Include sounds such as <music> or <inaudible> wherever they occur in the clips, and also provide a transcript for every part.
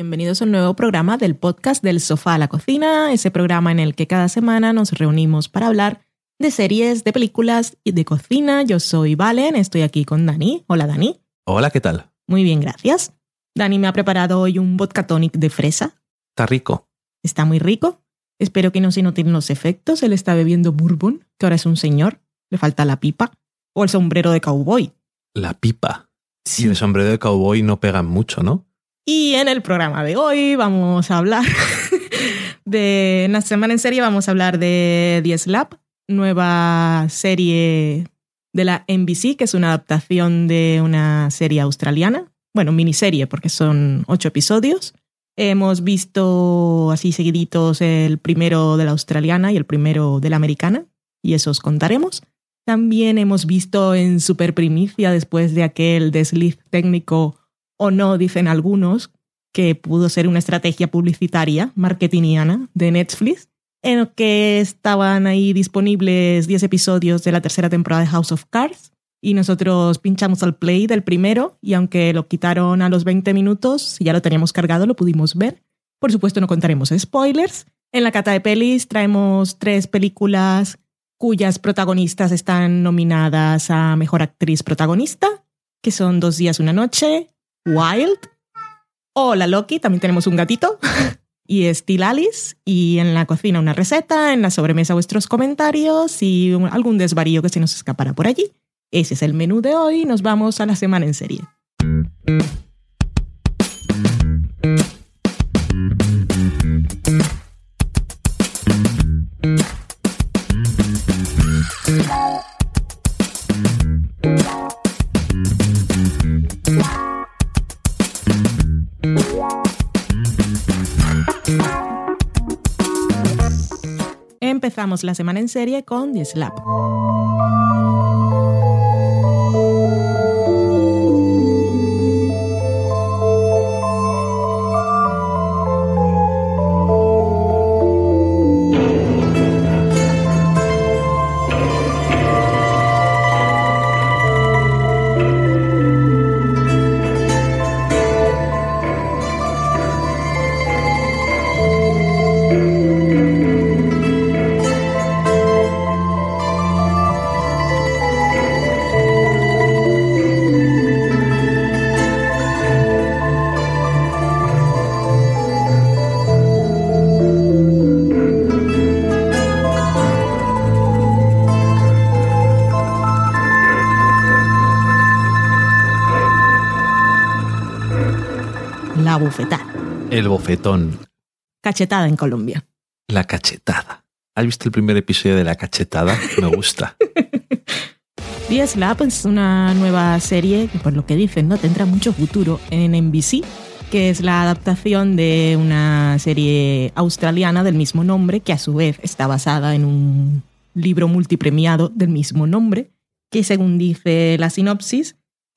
Bienvenidos a un nuevo programa del podcast del sofá a la cocina, ese programa en el que cada semana nos reunimos para hablar de series, de películas y de cocina. Yo soy Valen, estoy aquí con Dani. Hola Dani. Hola, ¿qué tal? Muy bien, gracias. Dani me ha preparado hoy un vodka tonic de fresa. Está rico. Está muy rico. Espero que no se noten los efectos. Él está bebiendo bourbon, que ahora es un señor. Le falta la pipa. O el sombrero de cowboy. La pipa. Y el sombrero de cowboy no pegan mucho, ¿no? Y en el programa de hoy vamos a hablar <laughs> de en la semana en serie vamos a hablar de The Slap, nueva serie de la NBC, que es una adaptación de una serie australiana. Bueno, miniserie, porque son ocho episodios. Hemos visto así seguiditos el primero de la australiana y el primero de la americana, y eso os contaremos. También hemos visto en super primicia, después de aquel desliz técnico o no, dicen algunos, que pudo ser una estrategia publicitaria marketingiana de Netflix, en el que estaban ahí disponibles 10 episodios de la tercera temporada de House of Cards. Y nosotros pinchamos al play del primero y aunque lo quitaron a los 20 minutos, si ya lo teníamos cargado, lo pudimos ver. Por supuesto, no contaremos spoilers. En la cata de pelis traemos tres películas cuyas protagonistas están nominadas a Mejor Actriz Protagonista, que son Dos días, una noche, Wild, Hola Loki, también tenemos un gatito. <laughs> y Steel Alice. Y en la cocina una receta, en la sobremesa vuestros comentarios y algún desvarío que se nos escapará por allí. Ese es el menú de hoy. Nos vamos a la semana en serie. Empezamos la semana en serie con The Slap. El bofetón. Cachetada en Colombia. La cachetada. ¿Has visto el primer episodio de La cachetada? Me gusta. <laughs> The Slap es una nueva serie que, por lo que dicen, no tendrá mucho futuro en NBC, que es la adaptación de una serie australiana del mismo nombre, que a su vez está basada en un libro multipremiado del mismo nombre, que según dice la sinopsis,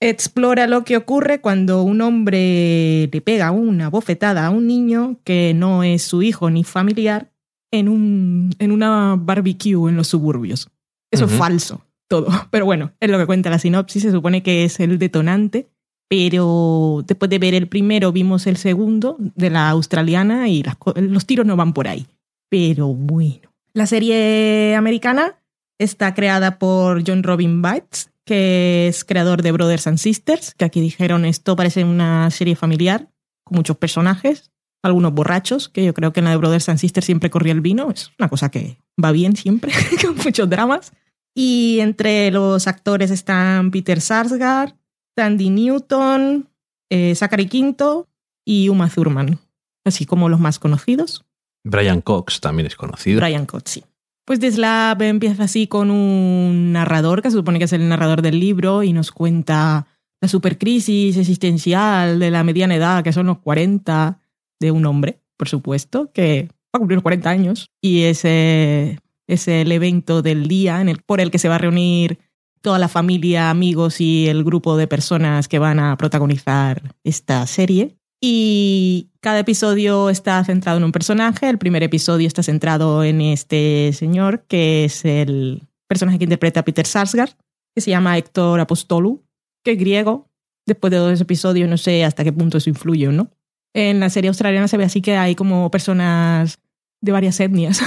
explora lo que ocurre cuando un hombre le pega una bofetada a un niño que no es su hijo ni familiar en, un, en una barbecue en los suburbios. Eso es falso, todo. <laughs> Pero bueno, es lo que cuenta la sinopsis, se supone que es el detonante. Pero después de ver el primero, vimos el segundo de la australiana y las los tiros no van por ahí. Pero bueno. La serie americana está creada por John Robin Bates, que es creador de Brothers and Sisters, que aquí dijeron esto parece una serie familiar con muchos personajes, algunos borrachos, que yo creo que en la de Brothers and Sisters siempre corría el vino, es una cosa que va bien siempre, <laughs> con muchos dramas. Y entre los actores están Peter Sarsgaard, Tandy Newton, eh, Zachary Quinto y Uma Thurman, así como los más conocidos. Brian Cox también es conocido. Brian Cox, Pues The Slab empieza así con un narrador, que se supone que es el narrador del libro, y nos cuenta la supercrisis existencial de la mediana edad, que son los 40, de un hombre, por supuesto, que va a cumplir los 40 años, y ese es el evento del día en el, por el que se va a reunir toda la familia, amigos y el grupo de personas que van a protagonizar esta serie. Y cada episodio está centrado en un personaje. El primer episodio está centrado en este señor, que es el personaje que interpreta a Peter Sarsgaard, que se llama Héctor Apostolou, que es griego. Después de dos episodios no sé hasta qué punto eso influye o no. En la serie australiana se ve así que hay como personas de varias etnias,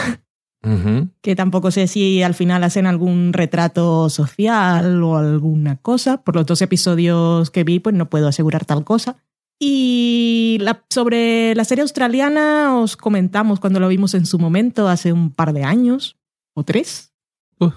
<laughs> que tampoco sé si al final hacen algún retrato social o alguna cosa. Por los dos episodios que vi, pues no puedo asegurar tal cosa. Y la- sobre la serie australiana os comentamos cuando lo vimos en su momento, hace un par de años o tres. Uh.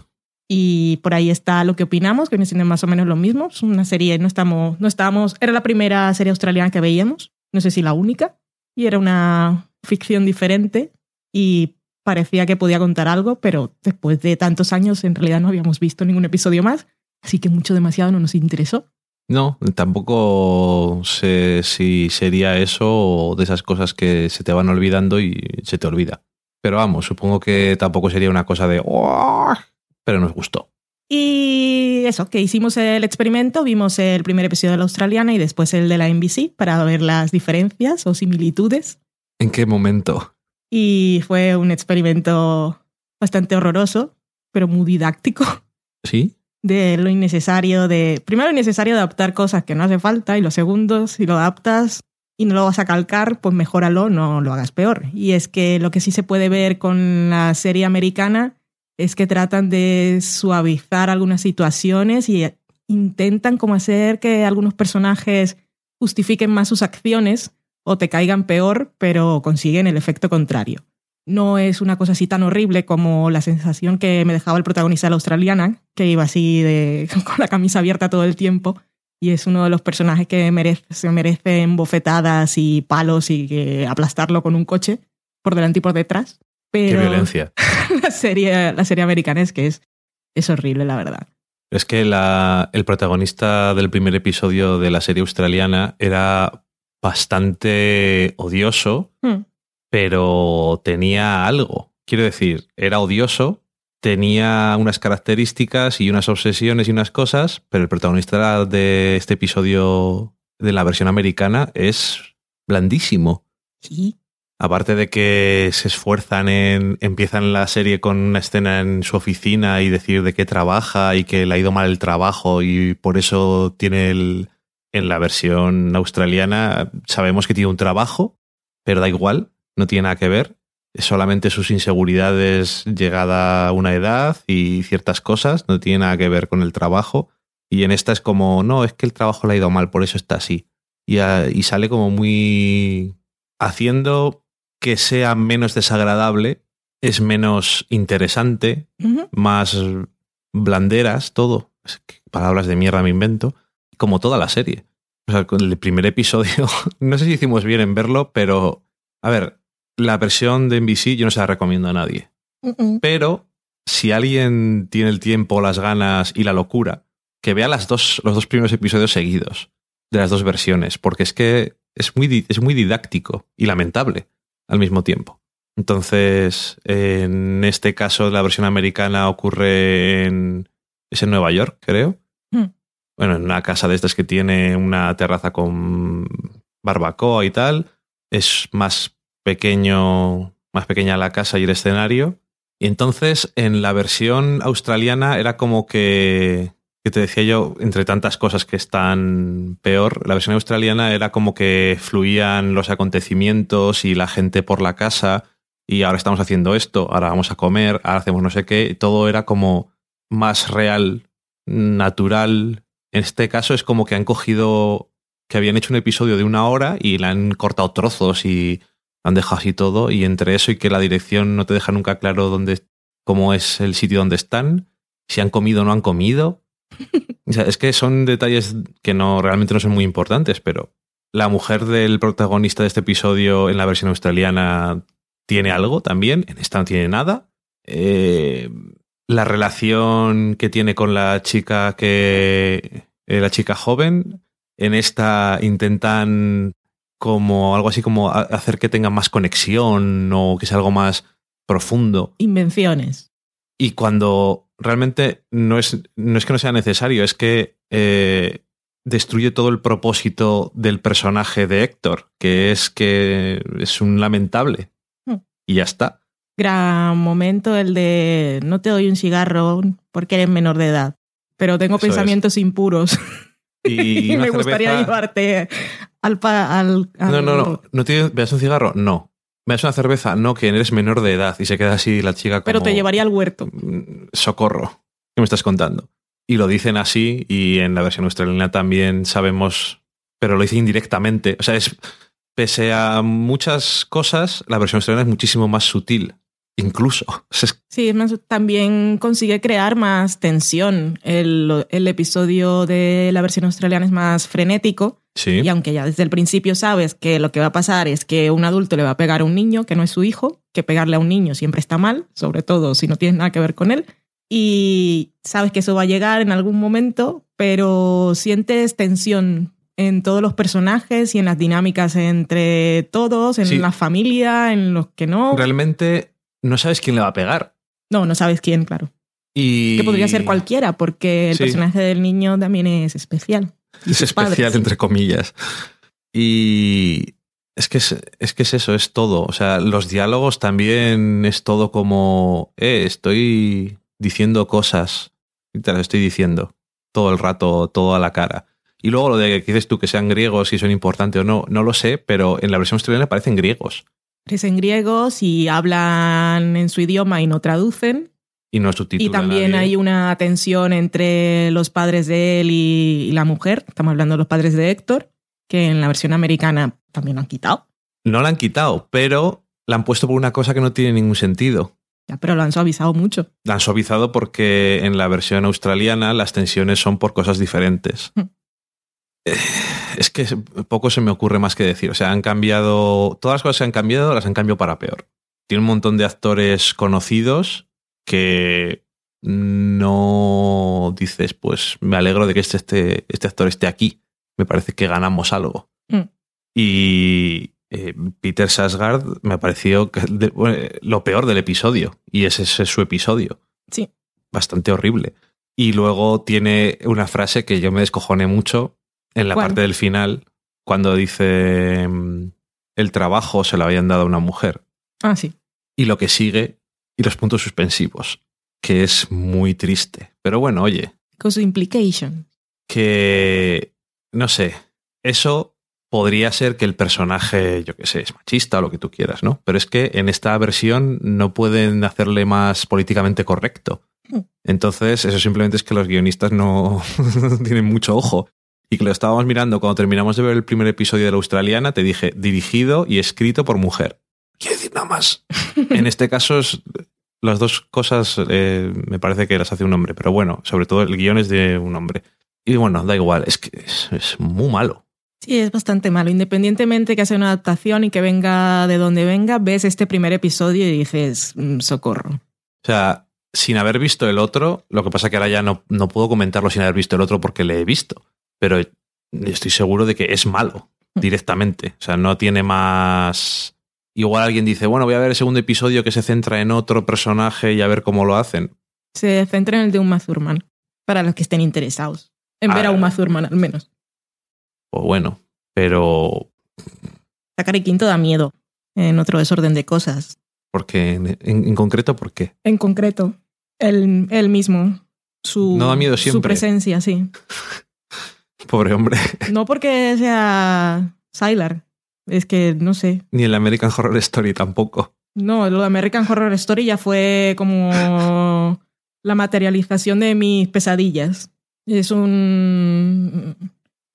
Y por ahí está lo que opinamos, que viene siendo más o menos lo mismo. Es una serie, no estamos, no estábamos, era la primera serie australiana que veíamos, no sé si la única, y era una ficción diferente y parecía que podía contar algo, pero después de tantos años en realidad no habíamos visto ningún episodio más, así que mucho demasiado no nos interesó. No, tampoco sé si sería eso o de esas cosas que se te van olvidando y se te olvida. Pero vamos, supongo que tampoco sería una cosa de... Pero nos gustó. Y eso, que hicimos el experimento, vimos el primer episodio de la australiana y después el de la NBC para ver las diferencias o similitudes. ¿En qué momento? Y fue un experimento bastante horroroso, pero muy didáctico, ¿Sí? De lo innecesario de... Primero, innecesario adaptar cosas que no hace falta y lo segundo, si lo adaptas y no lo vas a calcar, pues mejóralo, no lo hagas peor. Y es que lo que sí se puede ver con la serie americana es que tratan de suavizar algunas situaciones y intentan como hacer que algunos personajes justifiquen más sus acciones o te caigan peor, pero consiguen el efecto contrario. No es una cosa así tan horrible como la sensación que me dejaba el protagonista de la australiana, que iba así de, <laughs> con la camisa abierta todo el tiempo. Y es uno de los personajes que merece, se merecen bofetadas y palos y que aplastarlo con un coche por delante y por detrás. Pero Qué violencia. <laughs> la serie, la serie americana es que es, es horrible, la verdad. Es que la- el protagonista del primer episodio de la serie australiana era bastante odioso, Hmm. Pero tenía algo. Quiero decir, era odioso, tenía unas características y unas obsesiones y unas cosas, pero el protagonista de este episodio de la versión americana es blandísimo. Sí. Aparte de que se esfuerzan en. empiezan la serie con una escena en su oficina y decir de qué trabaja y que le ha ido mal el trabajo y por eso tiene el. En la versión australiana sabemos que tiene un trabajo, pero da igual, no tiene nada que ver. Es solamente sus inseguridades llegada a una edad y ciertas cosas, no tiene nada que ver con el trabajo. Y en esta es como, no, es que el trabajo le ha ido mal, por eso está así. Y, a- y sale como muy haciendo que sea menos desagradable, es menos interesante, más blanderas, todo. Es que palabras de mierda me invento, como toda la serie. O sea, con el primer episodio, <laughs> no sé si hicimos bien en verlo, pero a ver, la versión de NBC yo no se la recomiendo a nadie. Pero si alguien tiene el tiempo, las ganas y la locura, que vea las dos, los dos primeros episodios seguidos de las dos versiones, porque es que es muy, es muy didáctico y lamentable al mismo tiempo. Entonces, en este caso, la versión americana ocurre en, es en Nueva York, creo. Hmm. Bueno, en una casa de estas que tiene una terraza con barbacoa y tal. Es más pequeño, más pequeña la casa y el escenario. Y entonces, en la versión australiana era como que, que te decía yo, entre tantas cosas que están peor, la versión australiana era como que fluían los acontecimientos y la gente por la casa y ahora estamos haciendo esto, ahora vamos a comer, ahora hacemos no sé qué, todo era como más real, natural. En este caso es como que han cogido, que habían hecho un episodio de una hora y le han cortado trozos y han dejado así todo y entre eso y que la dirección no te deja nunca claro dónde, cómo es el sitio donde están, si han comido o no han comido. <laughs> O sea, es que son detalles que no realmente no son muy importantes, pero la mujer del protagonista de este episodio en la versión australiana tiene algo también, en esta no tiene nada. Eh, la relación que tiene con la chica que eh, la chica joven, en esta intentan como algo así como hacer que tenga más conexión o que sea algo más profundo. Invenciones. Y cuando realmente no es, no es que no sea necesario, es que eh, destruye todo el propósito del personaje de Héctor, que es que es un lamentable. Hmm. Y ya está. Gran momento el de no te doy un cigarro porque eres menor de edad, pero tengo Eso es. pensamientos impuros Y, <laughs> me gustaría llevarte al, al- al- No, no, no. ¿No ¿Me das un cigarro? No. ¿Me das una cerveza? No, que eres menor de edad. Y se queda así la chica como... Pero te llevaría al huerto. "Mm, Socorro. ¿Qué me estás contando? Y lo dicen así y en la versión australiana también sabemos, pero lo dice indirectamente. O sea, es pese a muchas cosas, la versión australiana es muchísimo más sutil. Incluso. <laughs> Sí, también consigue crear más tensión. El, el episodio de la versión australiana es más frenético sí. y aunque ya desde el principio sabes que lo que va a pasar es que un adulto le va a pegar a un niño que no es su hijo, que pegarle a un niño siempre está mal, sobre todo si no tienes nada que ver con él, y sabes que eso va a llegar en algún momento, pero sientes tensión en todos los personajes y en las dinámicas entre todos, en Sí. la familia, en los que no. Realmente no sabes quién le va a pegar. No, no sabes quién, claro. Y... Que podría ser cualquiera, porque el Sí. personaje del niño también es especial. Es especial, padres. entre comillas. Y es que es, es que es eso, es todo. O sea, los diálogos también es todo como, eh, estoy diciendo cosas y te las estoy diciendo todo el rato, todo a la cara. Y luego lo de que dices tú que sean griegos, si son importantes o no, no lo sé, pero en la versión australiana parecen griegos Es en griegos y hablan en su idioma y no traducen. y no. Y también hay una tensión entre los padres de él y, y la mujer. Estamos hablando de los padres de Héctor, que en la versión americana también lo han quitado. No la han quitado, pero la han puesto por una cosa que no tiene ningún sentido. Ya, pero lo han suavizado mucho. La han suavizado porque en la versión australiana las tensiones son por cosas diferentes. Es que poco se me ocurre más que decir. O sea, han cambiado. Todas las cosas que han cambiado las han cambiado para peor. Tiene un montón de actores conocidos que no dices, pues me alegro de que este, este, este actor esté aquí. Me parece que ganamos algo. Mm. Y eh, Peter Sarsgaard me pareció que de- bueno, lo peor del episodio. Y ese es su episodio. Sí. Bastante horrible. Y luego tiene una frase que yo me descojoné mucho en la ¿Cuál? parte del final, cuando dice mm, el trabajo se lo habían dado a una mujer. Ah, sí. Y lo que sigue, y los puntos suspensivos, que es muy triste. Pero bueno, oye, Con su implication. que no sé, eso podría ser que el personaje, yo qué sé, es machista o lo que tú quieras, ¿no? Pero es que en esta versión no pueden hacerle más políticamente correcto. Mm. Entonces, eso simplemente es que los guionistas no <laughs> tienen mucho ojo. Y que lo estábamos mirando cuando terminamos de ver el primer episodio de la australiana, te dije dirigido y escrito por mujer. Quiero decir nada más. <laughs> en este caso, es- las dos cosas eh, me parece que las hace un hombre, pero bueno, sobre todo el guion es de un hombre. Y bueno, da igual, es que es, es muy malo. Sí, es bastante malo. Independientemente que sea una adaptación y que venga de donde venga, ves este primer episodio y dices, "Mm, socorro. O sea, sin haber visto el otro, lo que pasa que ahora ya no, no puedo comentarlo sin haber visto el otro porque le he visto. Pero estoy seguro de que es malo directamente. O sea, no tiene más. Igual alguien dice, bueno, voy a ver el segundo episodio que se centra en otro personaje y a ver cómo lo hacen. Se centra en el de Uma Thurman, para los que estén interesados. En ver Ah. a Uma Thurman, al menos. O bueno, pero. Sacar el quinto da miedo, en otro desorden de cosas. Porque en, en- en concreto, ¿por qué? En concreto, él, él mismo, su, No da miedo su siempre. presencia, sí. <laughs> Pobre hombre. <laughs> No porque sea Sylar, es que no sé. Ni en la American Horror Story tampoco. No, lo de American Horror Story ya fue como la materialización de mis pesadillas. Es un.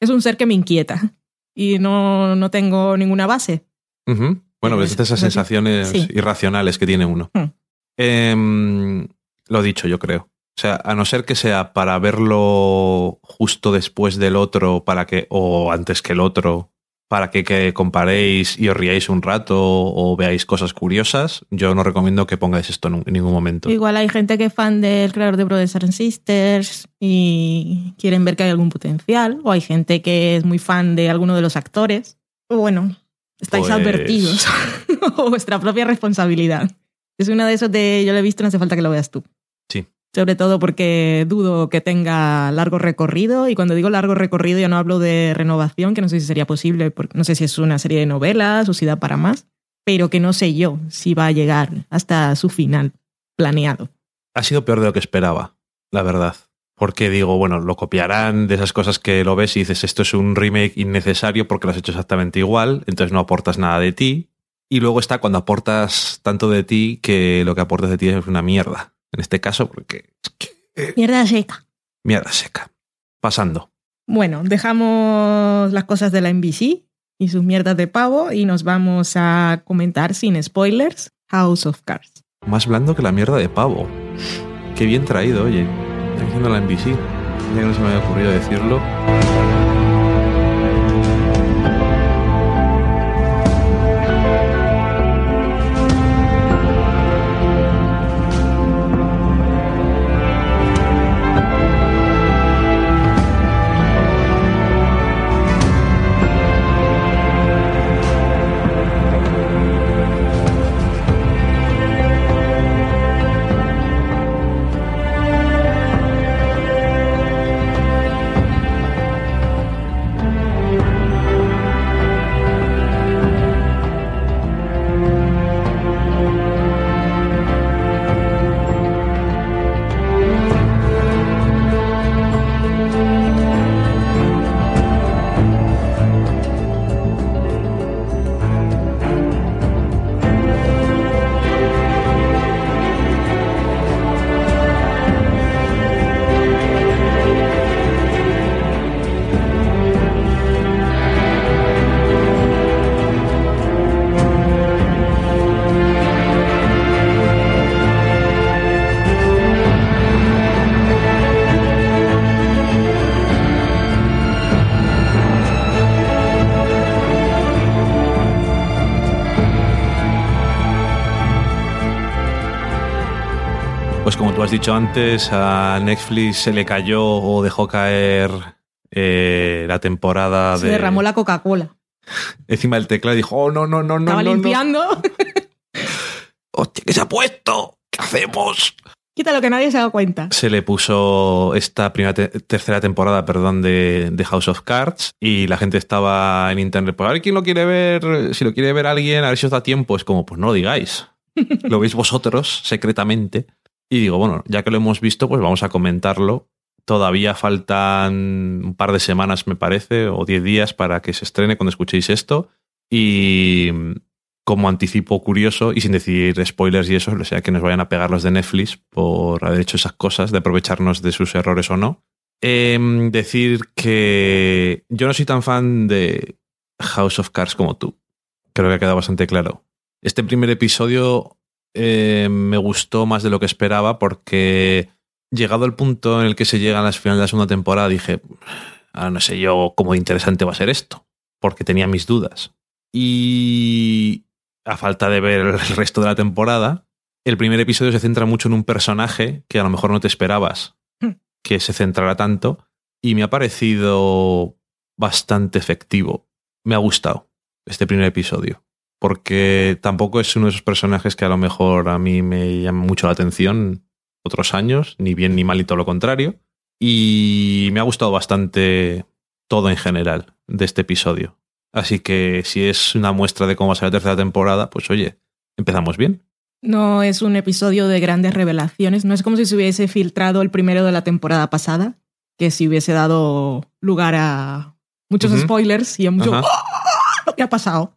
Es un ser que me inquieta. Y no, no tengo ninguna base. Ujú. Bueno, Pues, ves esas sensaciones sí. irracionales que tiene uno. Hmm. Em, lo dicho, yo creo. O sea, a no ser que sea para verlo justo después del otro, para que, o antes que el otro, para que, que comparéis y os riáis un rato o veáis cosas curiosas, yo no recomiendo que pongáis esto en, ningún momento. Igual hay gente que es fan del creador de Brothers and Sisters y quieren ver que hay algún potencial. O hay gente que es muy fan de alguno de los actores. Bueno, estáis Pues- advertidos. <laughs> o vuestra propia responsabilidad. Es una de esos de yo lo he visto, no hace falta que lo veas tú. Sí. Sobre todo porque dudo que tenga largo recorrido. Y cuando digo largo recorrido, ya no hablo de renovación, que no sé si sería posible, no sé si es una serie de novelas o si da para más, pero que no sé yo si va a llegar hasta su final planeado. Ha sido peor de lo que esperaba, la verdad. Porque digo, bueno, lo copiarán de esas cosas que lo ves y dices, esto es un remake innecesario porque lo has hecho exactamente igual, entonces no aportas nada de ti. Y luego está cuando aportas tanto de ti que lo que aportas de ti es una mierda. En este caso, porque... Mierda seca. Mierda seca. Pasando. Bueno, dejamos las cosas de la NBC y sus mierdas de pavo y nos vamos a comentar sin spoilers House of Cards. Más blando que la mierda de pavo. Qué bien traído, oye. Está diciendo la NBC. Ya que no se me había ocurrido decirlo. Dicho antes, a Netflix se le cayó o dejó caer eh, la temporada Se de... derramó la Coca-Cola. Encima del teclado y dijo, oh, no, no, no, no, Estaba no, no. limpiando. <laughs> ¡Hostia, qué se ha puesto! ¿Qué hacemos? Quita lo que nadie se ha dado cuenta. Se le puso esta primera te- tercera temporada, perdón, de, de House of Cards y la gente estaba en internet, pues a ver quién lo quiere ver, si lo quiere ver alguien, a ver si os da tiempo. Es como, pues no lo digáis. <laughs> lo veis vosotros secretamente. Y digo, bueno, ya que lo hemos visto, pues vamos a comentarlo. Todavía faltan un par de semanas, me parece, o 10 días para que se estrene cuando escuchéis esto. Y como anticipo curioso y sin decir spoilers y eso, o sea, que nos vayan a pegar los de Netflix por haber hecho esas cosas, de aprovecharnos de sus errores o no. Em, decir que yo no soy tan fan de House of Cards como tú. Creo que ha quedado bastante claro. Este primer episodio eh, me gustó más de lo que esperaba porque llegado el punto en el que se llega a las finales de la segunda temporada dije, ah, no sé yo cómo interesante va a ser esto, porque tenía mis dudas. Y a falta de ver el <laughs> resto de la temporada, el primer episodio se centra mucho en un personaje que a lo mejor no te esperabas Hmm. que se centrara tanto y me ha parecido bastante efectivo. Me ha gustado este primer episodio porque tampoco es uno de esos personajes que a lo mejor a mí me llama mucho la atención otros años, ni bien ni mal y todo lo contrario. Y me ha gustado bastante todo en general de este episodio. Así que si es una muestra de cómo va a ser la tercera temporada, pues oye, empezamos bien. No es un episodio de grandes revelaciones. No es como si se hubiese filtrado el primero de la temporada pasada, que si hubiese dado lugar a muchos spoilers y a mucho Ajá. lo que ha pasado.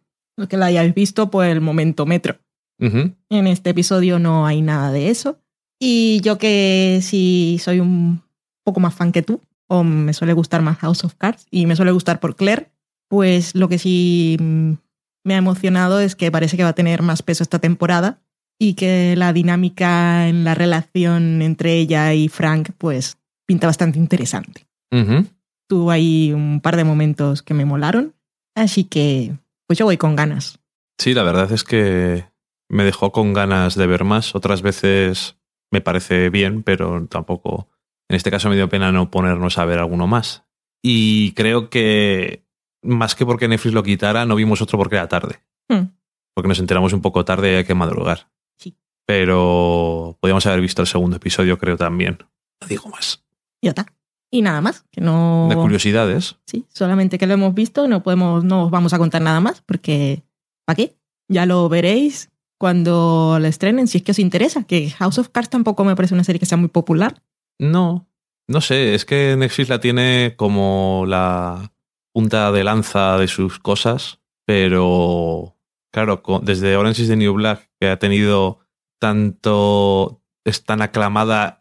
Que la hayáis visto por el momento metro. En este episodio no hay nada de eso. Y yo que sí soy un poco más fan que tú, o me suele gustar más House of Cards, y me suele gustar por Claire, pues lo que sí me ha emocionado es que parece que va a tener más peso esta temporada y que la dinámica en la relación entre ella y Frank pues pinta bastante interesante. Ujú. Tuvo ahí un par de momentos que me molaron, así que pues yo voy con ganas. Sí, la verdad es que me dejó con ganas de ver más. Otras veces me parece bien, pero tampoco. En este caso me dio pena no ponernos a ver alguno más. Y creo que más que porque Netflix lo quitara, no vimos otro porque era tarde. Hmm. Porque nos enteramos un poco tarde y hay que madrugar. Sí. Pero podríamos haber visto el segundo episodio, creo también. No digo más. Ya está. Y nada más, que no... De curiosidades. Sí, solamente que lo hemos visto, no podemos, no os vamos a contar nada más, porque ¿para qué? Ya lo veréis cuando lo estrenen, si es que os interesa, que House of Cards tampoco me parece una serie que sea muy popular. No. No sé, es que Netflix la tiene como la punta de lanza de sus cosas, pero claro, desde Orange is the New Black, que ha tenido tanto, es tan aclamada,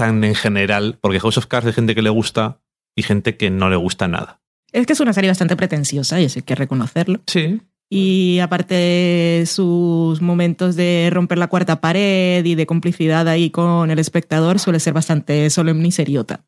tan en general, porque House of Cards hay gente que le gusta y gente que no le gusta nada. Es que es una serie bastante pretenciosa y eso hay que reconocerlo. Sí. Y aparte de sus momentos de romper la cuarta pared y de complicidad ahí con el espectador, suele ser bastante solemne y seriota.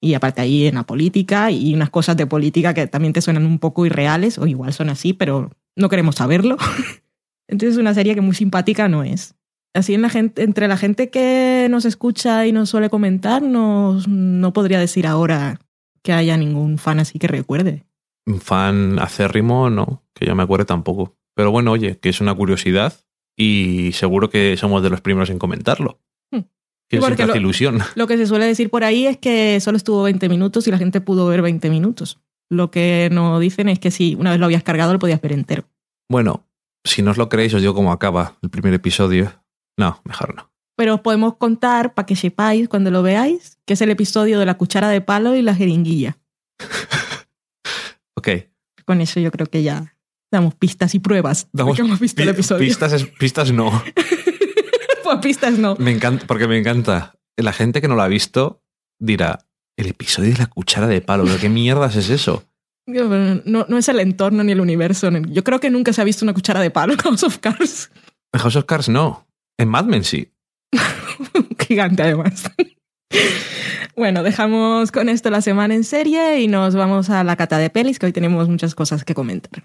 Y aparte ahí en la política y unas cosas de política que también te suenan un poco irreales, o igual son así, pero no queremos saberlo. <laughs> Entonces una serie que muy simpática no es. Así en la gente, entre la gente que nos escucha y nos suele comentar, no, no podría decir ahora que haya ningún fan así que recuerde. Un fan acérrimo, no que yo me acuerde tampoco. Pero bueno, oye, que es una curiosidad y seguro que somos de los primeros en comentarlo. Hmm. Que hace lo, ilusión. <laughs> Lo que se suele decir por ahí es que solo estuvo 20 minutos y la gente pudo ver 20 minutos. Lo que nos dicen es que si una vez lo habías cargado lo podías ver entero. Bueno, si no os lo creéis, os digo cómo acaba el primer episodio. No, mejor no. Pero os podemos contar, para que sepáis cuando lo veáis, que es el episodio de la cuchara de palo y la jeringuilla. <laughs> ok. Con eso yo creo que ya damos pistas y pruebas. Damos hemos visto el episodio. Pistas, pistas no. <laughs> pues pistas no. Me encanta, porque me encanta. La gente que no lo ha visto dirá, el episodio de la cuchara de palo, qué mierdas es eso? No, no es el entorno ni el universo. Yo creo que nunca se ha visto una cuchara de palo en House of Cards. En House of Cards no. En Mad Men sí. <laughs> Gigante además. Bueno, dejamos con esto la semana en serie y nos vamos a la cata de pelis, que hoy tenemos muchas cosas que comentar.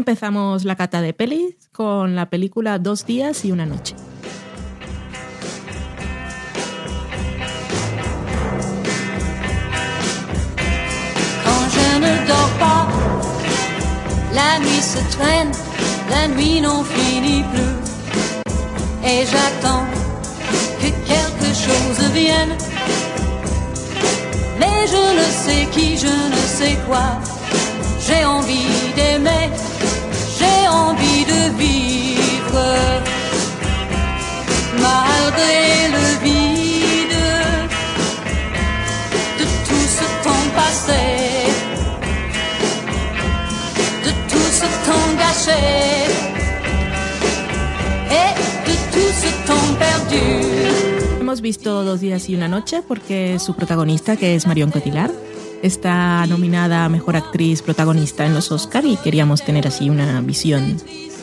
Empezamos la cata de pelis con la película Dos días y una noche. La nuit se traîne, la nuit n'en finit plus. Et j'attends que quelque chose vienne. Mais je ne sais qui, je ne sais quoi. J'ai envie d'aimer, j'ai envie de vivre. Malgré le vide de tout ce temps passé. Hemos visto Dos días y una noche porque su protagonista, que es Marion Cotillard, está nominada a Mejor Actriz Protagonista en los Oscar y queríamos tener así una visión.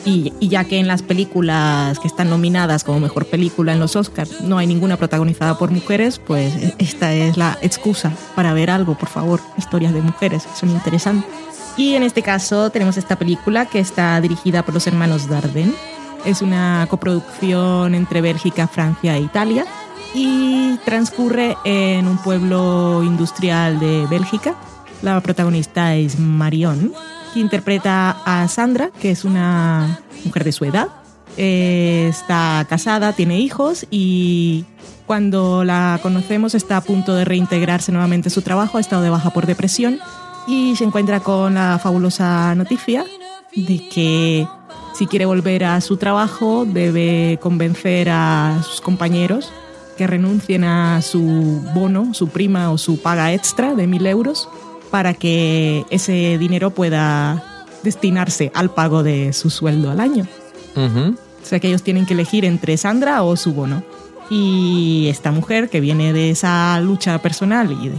Y, y, ya que en las películas que están nominadas como Mejor Película en los Oscars no hay ninguna protagonizada por mujeres, pues esta es la excusa para ver algo, por favor, historias de mujeres, son interesantes. Y en este caso tenemos esta película que está dirigida por los hermanos Darden. Es una coproducción entre Bélgica, Francia e Italia y transcurre en un pueblo industrial de Bélgica. La protagonista es Marion, que interpreta a Sandra, que es una mujer de su edad. está casada, tiene hijos y cuando la conocemos está a punto de reintegrarse nuevamente a su trabajo, ha estado de baja por depresión y se encuentra con la fabulosa noticia de que si quiere volver a su trabajo debe convencer a sus compañeros que renuncien a su bono, su prima o su paga extra de mil euros para que ese dinero pueda destinarse al pago de su sueldo al año. O sea que ellos tienen que elegir entre Sandra o su bono. Y esta mujer que viene de esa lucha personal y de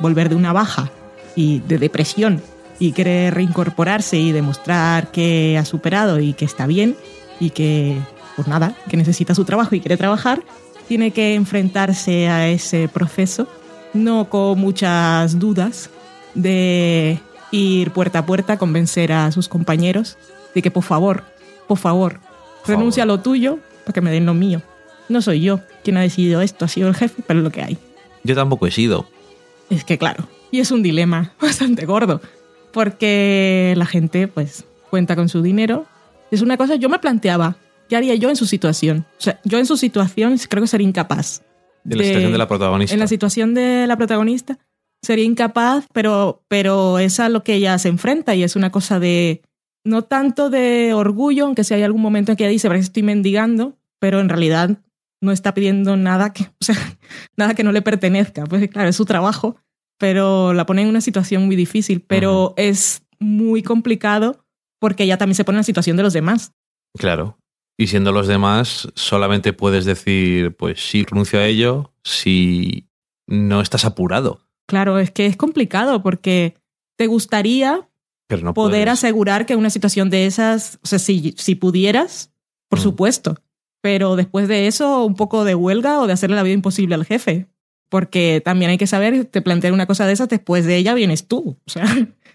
volver de una baja y de depresión y quiere reincorporarse y demostrar que ha superado y que está bien y que, pues nada, que necesita su trabajo y quiere trabajar, tiene que enfrentarse a ese proceso, no con muchas dudas, de ir puerta a puerta, convencer a sus compañeros de que por favor, por favor, renuncia a lo tuyo para que me den lo mío. No soy yo quien ha decidido esto, ha sido el jefe, pero es lo que hay. Yo tampoco he sido. Es que claro, y es un dilema <laughs> bastante gordo, porque la gente pues cuenta con su dinero. Es una cosa, yo me planteaba, ¿qué haría yo en su situación? O sea, yo en su situación creo que sería incapaz En la situación de la protagonista. En la situación de la protagonista sería incapaz, pero, pero es a lo que ella se enfrenta y es una cosa de, no tanto de orgullo, aunque si hay algún momento en que ella dice, parece que estoy mendigando, pero en realidad no está pidiendo nada que, <laughs> o sea, nada que no le pertenezca. Pues claro, es su trabajo, pero la pone en una situación muy difícil, pero es muy complicado porque ella también se pone en la situación de los demás. Claro. Y siendo los demás, solamente puedes decir, pues sí, renuncio a ello si no estás apurado. Claro, es que es complicado porque te gustaría poder asegurar que una situación de esas, o sea, si, si pudieras, por mm. supuesto, pero después de eso, un poco de huelga o de hacerle la vida imposible al jefe. Porque también hay que saber, te plantear una cosa de esas, después de ella vienes tú. O sea,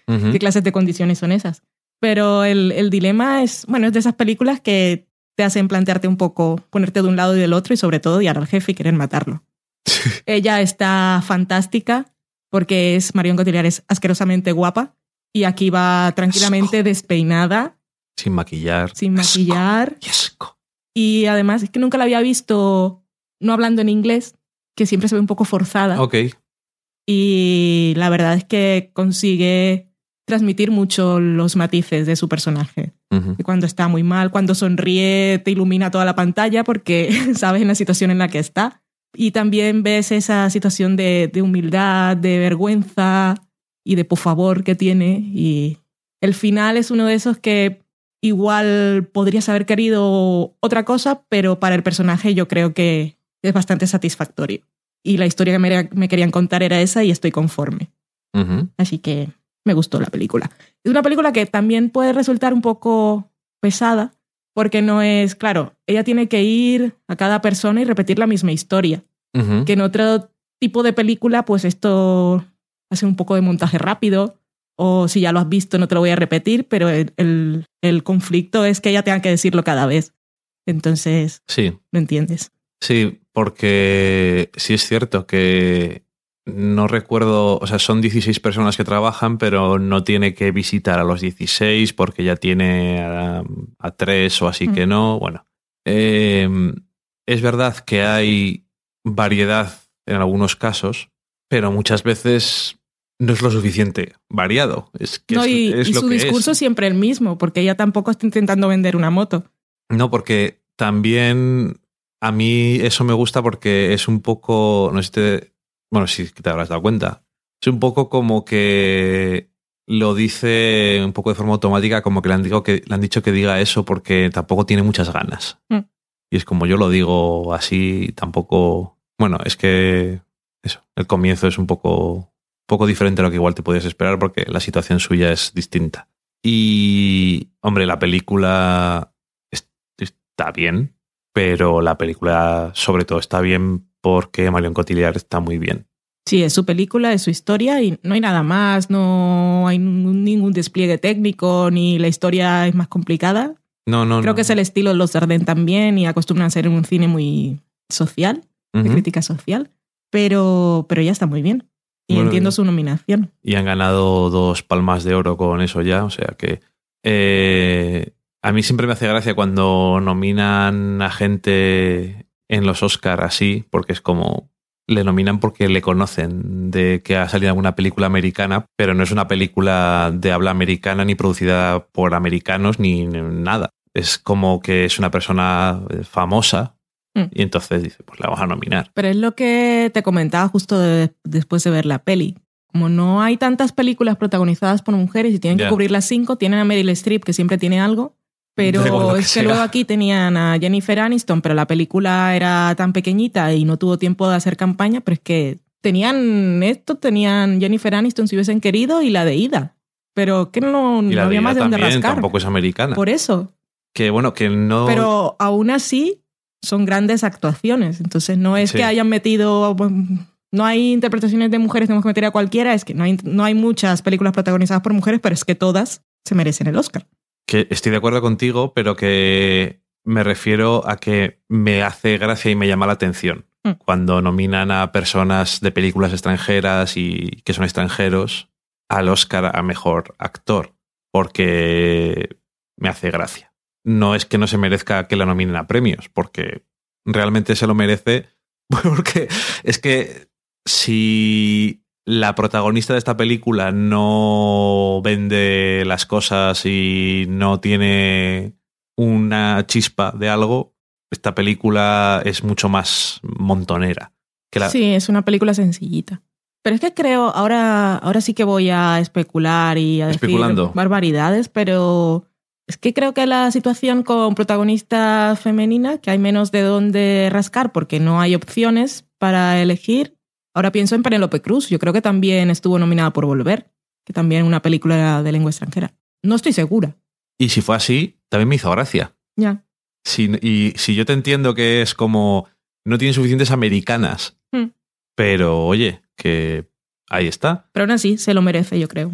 ¿qué clases de condiciones son esas? Pero el, el dilema es, bueno, es de esas películas que te hacen plantearte un poco, ponerte de un lado y del otro y sobre todo odiar al jefe y querer matarlo. <laughs> Ella está fantástica porque es Marion Cotillard es asquerosamente guapa y aquí va tranquilamente despeinada. Sin maquillar. Sin maquillar. Y además es que nunca la había visto no hablando en inglés, que siempre se ve un poco forzada. Ok. Y la verdad es que consigue transmitir mucho los matices de su personaje. y cuando está muy mal, cuando sonríe, te ilumina toda la pantalla porque <laughs> sabes en la situación en la que está. Y también ves esa situación de, humildad, de vergüenza y de por favor que tiene. Y el final es uno de esos que igual podrías haber querido otra cosa, pero para el personaje yo creo que es bastante satisfactorio. Y la historia que me, querían contar era esa y estoy conforme. Así que me gustó la película. Es una película que también puede resultar un poco pesada, porque no es, claro, ella tiene que ir a cada persona y repetir la misma historia. Que en otro tipo de película, pues esto hace un poco de montaje rápido, o si ya lo has visto no te lo voy a repetir, pero el, el, conflicto es que ella tenga que decirlo cada vez. Entonces, sí. ¿lo entiendes? Sí, porque sí es cierto que no recuerdo, o sea, son 16 personas que trabajan, pero no tiene que visitar a los 16 porque ya tiene a, tres o así que no. Bueno, em, es verdad que hay variedad en algunos casos, pero muchas veces no es lo suficiente variado. Es que y, su discurso es. siempre el mismo, porque ella tampoco está intentando vender una moto. No, porque también a mí eso me gusta porque es un poco, no sé si te, bueno, si te habrás dado cuenta, es un poco como que lo dice un poco de forma automática, como que le han, dicho que, le han dicho que diga eso porque tampoco tiene muchas ganas. Mm. Y es como yo lo digo así, tampoco. Bueno, es que eso, el comienzo es un poco, poco diferente a lo que igual te podías esperar porque la situación suya es distinta. Y, hombre, la película está bien, pero la película sobre todo está bien porque Marion Cotillard está muy bien. Sí, es su película, es su historia y no hay nada más, no hay ningún despliegue técnico ni la historia es más complicada. No, no, Creo que es el estilo de los Darden también y acostumbran a ser un cine muy social, de crítica social, pero, pero ya está muy bien. Y entiendo su nominación. Y han ganado dos palmas de oro con eso ya, o sea que eh, a mí siempre me hace gracia cuando nominan a gente en los Oscars así, porque es como le nominan porque le conocen de que ha salido alguna película americana, pero no es una película de habla americana ni producida por americanos ni nada. Es como que es una persona eh, famosa mm. y entonces dice, pues la vamos a nominar. Pero es lo que te comentaba justo después de ver la peli. Como no hay tantas películas protagonizadas por mujeres y tienen que cubrir las cinco, tienen a Meryl Streep que siempre tiene algo pero es que luego aquí tenían a Jennifer Aniston, pero la película era tan pequeñita y no tuvo tiempo de hacer campaña, pero es que tenían esto, tenían Jennifer Aniston si hubiesen querido y la de Ida. Pero que no, no había más de donde rascar. Tampoco es americana. Por eso. Que bueno, que no. Pero aún así son grandes actuaciones. Entonces no es que hayan metido. No hay interpretaciones de mujeres, tenemos que meter a cualquiera. Es que no hay, no hay muchas películas protagonizadas por mujeres, pero es que todas se merecen el Oscar que estoy de acuerdo contigo, pero que me refiero a que me hace gracia y me llama la atención. Mm. Cuando nominan a personas de películas extranjeras y que son extranjeros al Oscar a mejor actor, porque me hace gracia. No es que no se merezca que la nominen a premios, porque realmente se lo merece <laughs> Porque es que si la protagonista de esta película no vende las cosas y no tiene una chispa de algo, esta película es mucho más montonera. Que la... Sí, es una película sencillita. Pero es que creo, ahora, ahora sí que voy a especular y a decir barbaridades, pero es que creo que la situación con protagonista femenina, que hay menos de dónde rascar porque no hay opciones para elegir. Ahora pienso en Penélope Cruz, yo creo que también estuvo nominada por Volver, que también es una película de lengua extranjera. No estoy segura. Y si fue así, también me hizo gracia. Ya. Si, y si yo te entiendo que es como no tiene suficientes americanas, hmm. pero oye, que ahí está. Pero aún así, se lo merece, yo creo.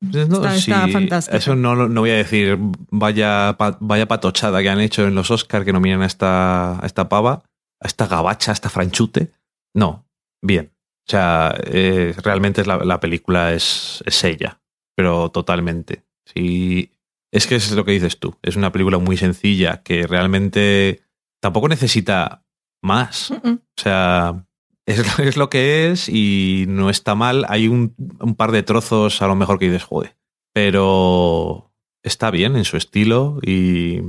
Pues está, fantástico. Eso no, no, voy a decir, vaya, vaya patochada que han hecho en los Oscars que nominan a esta, a esta pava, a esta gabacha, a esta franchute. No, bien. O sea, eh, realmente la, la, película es, es ella, pero totalmente. Sí, es que es lo que dices tú. Es una película muy sencilla que realmente tampoco necesita más. O sea, es, lo que es y no está mal. Hay un, par de trozos a lo mejor que dices, joder, pero está bien en su estilo y,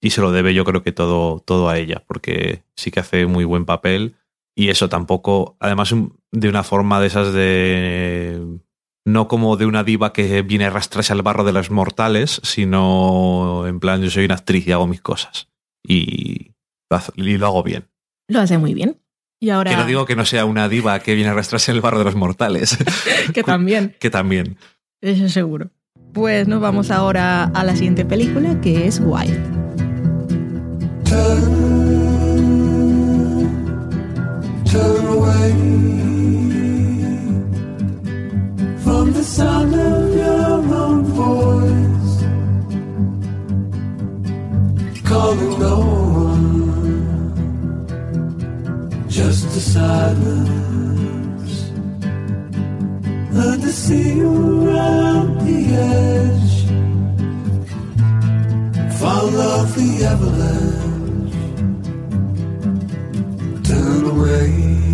y, se lo debe yo creo que todo, todo a ella, porque sí que hace muy buen papel y eso tampoco, además de una forma de esas de... No como de una diva que viene a arrastrarse al barro de los mortales, sino en plan yo soy una actriz y hago mis cosas. Y, y lo hago bien. Lo hace muy bien. Y ahora... Que no digo que no sea una diva que viene a arrastrarse el barro de los mortales. <laughs> que también. <laughs> que también. Eso seguro. Pues nos vamos ahora a la siguiente película, que es Wild. Turn, away sound of your own voice, calling no one, just a silence. Learn to see around the edge. Follow the avalanche. Turn away.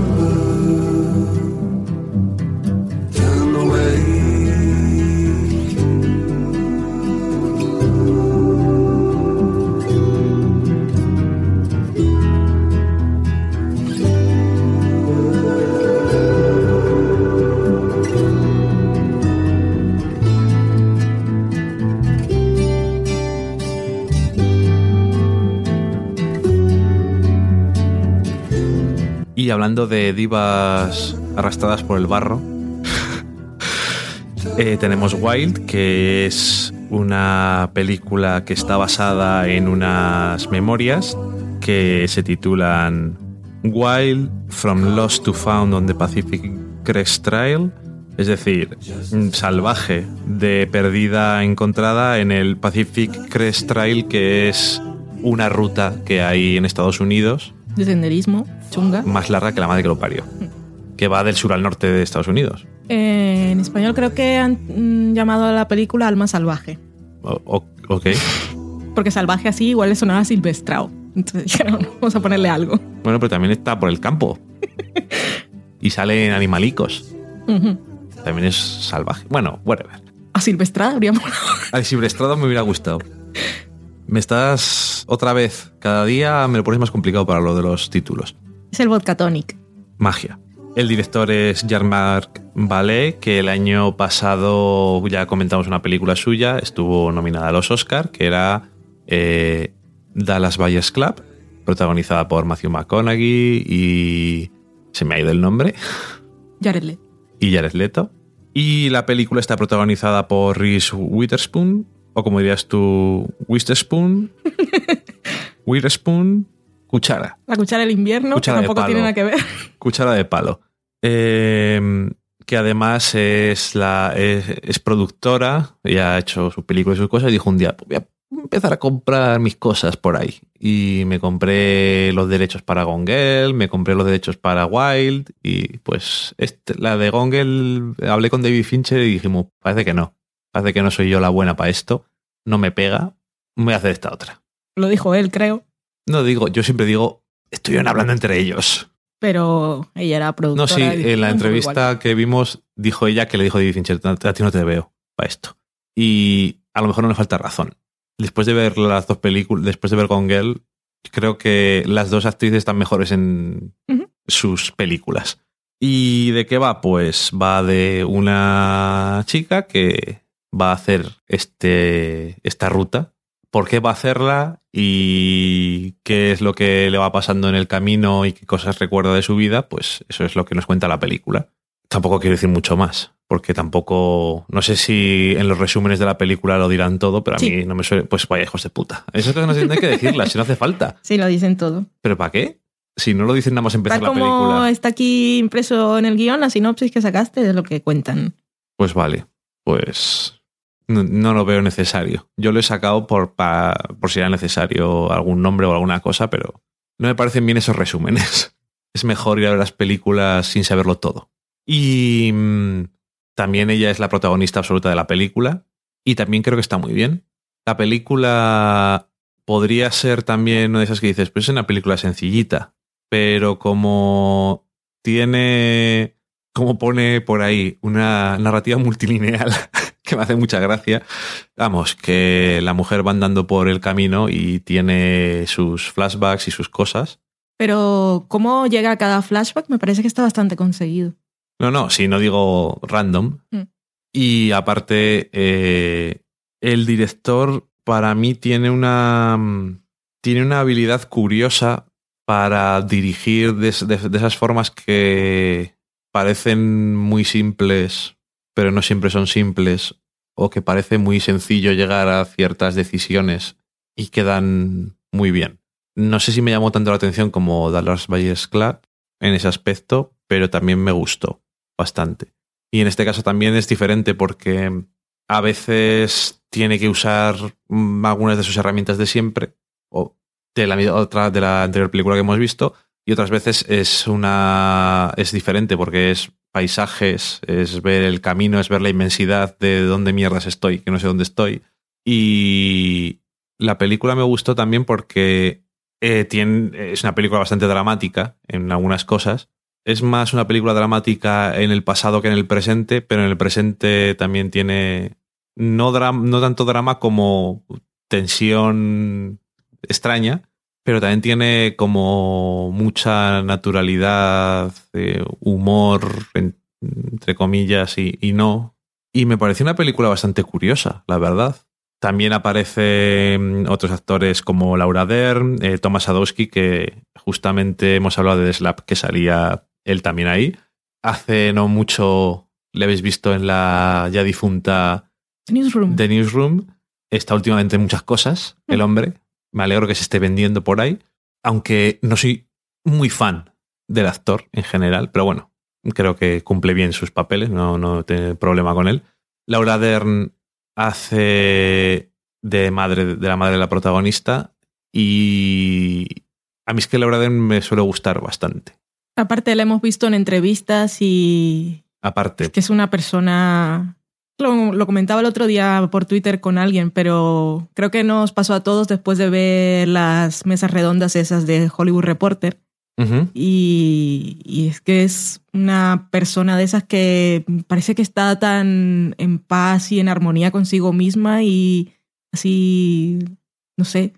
hablando de divas arrastradas por el barro, <laughs> eh, tenemos Wild, que es una película que está basada en unas memorias que se titulan Wild From Lost to Found on the Pacific Crest Trail, es decir, salvaje de perdida encontrada en el Pacific Crest Trail, que es una ruta que hay en Estados Unidos. De senderismo chunga. Más larga que la madre que lo parió. Que va del sur al norte de Estados Unidos. Eh, en español creo que han mm, llamado a la película Alma Salvaje. ok. Porque salvaje así igual le sonaba silvestrao. Entonces <laughs> dijeron, vamos a ponerle algo. Bueno, pero también está por el campo. y salen animalicos. También es salvaje. Bueno, whatever. A Silvestrado habría A Silvestrado me hubiera gustado. Me estás otra vez, cada día me lo pones más complicado para lo de los títulos. Es el vodka tonic. Magia. El director es Jean-Marc Vallée, que el año pasado ya comentamos una película suya, estuvo nominada a los Oscar, que era eh, Dallas Buyers Club, protagonizada por Matthew McConaughey y... se me ha ido el nombre. <laughs> Jared Leto. Y Jared Leto. Y la película está protagonizada por Reese Witherspoon, o como dirías tú, Witherspoon, <laughs> Witherspoon, cuchara. La cuchara del invierno, que tampoco tiene nada que ver. Cuchara de palo. Eh, que además es, la, es, productora y ha hecho sus películas y sus cosas, y dijo un día, pues voy a empezar a comprar mis cosas por ahí. Y me compré los derechos para Gongel, me compré los derechos para Wild, y pues este, la de Gongel, hablé con David Fincher y dijimos, parece que no, parece que no soy yo la buena para esto, no me pega, voy a hacer esta otra. Lo dijo él, creo. No digo, yo siempre digo, estuvieron hablando entre ellos pero ella era productora. No, sí, en la entrevista que vimos dijo ella que le dijo a David Fincher, a ti no te veo para esto. Y a lo mejor no le falta razón. Después de ver las dos películas, después de ver Gone Girl, creo que las dos actrices están mejores en sus películas. ¿Y de qué va? Pues va de una chica que va a hacer este, esta ruta por qué va a hacerla y qué es lo que le va pasando en el camino y qué cosas recuerda de su vida, pues eso es lo que nos cuenta la película. Tampoco quiero decir mucho más, porque tampoco, no sé si en los resúmenes de la película lo dirán todo, pero a mí no me suele, pues vaya hijos de puta. Eso es que no hay que decirla, si no hace falta. <laughs> Sí, lo dicen todo. ¿Pero para qué? Si no lo dicen nada más empezar Tal la película. está aquí impreso en el guion, la sinopsis que sacaste de lo que cuentan. Pues vale, pues no, lo veo necesario. Yo lo he sacado por, por si era necesario algún nombre o alguna cosa, pero no me parecen bien esos resúmenes. <laughs> Es mejor ir a ver las películas sin saberlo todo. Y mm, también ella es la protagonista absoluta de la película y también creo que está muy bien. La película podría ser también una de esas que dices, pues es una película sencillita, pero como tiene, como pone por ahí, una narrativa multilineal <laughs> que me hace mucha gracia. Vamos, que la mujer va andando por el camino y tiene sus flashbacks y sus cosas. Pero, ¿cómo llega a cada flashback? Me parece que está bastante conseguido. No, no, si no digo random. Mm. Y aparte, eh, el director para mí tiene una, tiene una habilidad curiosa para dirigir de esas formas que parecen muy simples, pero no siempre son simples, o que parece muy sencillo llegar a ciertas decisiones y quedan muy bien. No sé si me llamó tanto la atención como Dallas Buyers Club en ese aspecto, pero también me gustó bastante. Y en este caso también es diferente porque a veces tiene que usar algunas de sus herramientas de siempre o de la otra de la anterior película que hemos visto y otras veces es una es diferente porque es paisajes, es ver el camino, es ver la inmensidad de dónde mierdas estoy, que no sé dónde estoy. Y la película me gustó también porque eh, tiene, es una película bastante dramática en algunas cosas. Es más una película dramática en el pasado que en el presente, pero en el presente también tiene no, no tanto drama como tensión extraña, pero también tiene como mucha naturalidad, eh, humor, entre comillas, y, no. Y me pareció una película bastante curiosa, la verdad. También aparecen otros actores como Laura Dern, eh, Thomas Sadowski, que justamente hemos hablado de The Slap, que salía él también ahí. Hace no mucho le habéis visto en la ya difunta Newsroom. The Newsroom. Está últimamente en muchas cosas, el mm. hombre. Me alegro que se esté vendiendo por ahí, aunque no soy muy fan del actor en general, pero bueno, creo que cumple bien sus papeles, no, no tengo problema con él. Laura Dern hace de madre de la madre de la protagonista y a mí es que Laura Dern me suele gustar bastante. Aparte la hemos visto en entrevistas y aparte que es una persona lo, comentaba el otro día por Twitter con alguien, pero creo que nos pasó a todos después de ver las mesas redondas esas de Hollywood Reporter. y, es que es una persona de esas que parece que está tan en paz y en armonía consigo misma y así, no sé,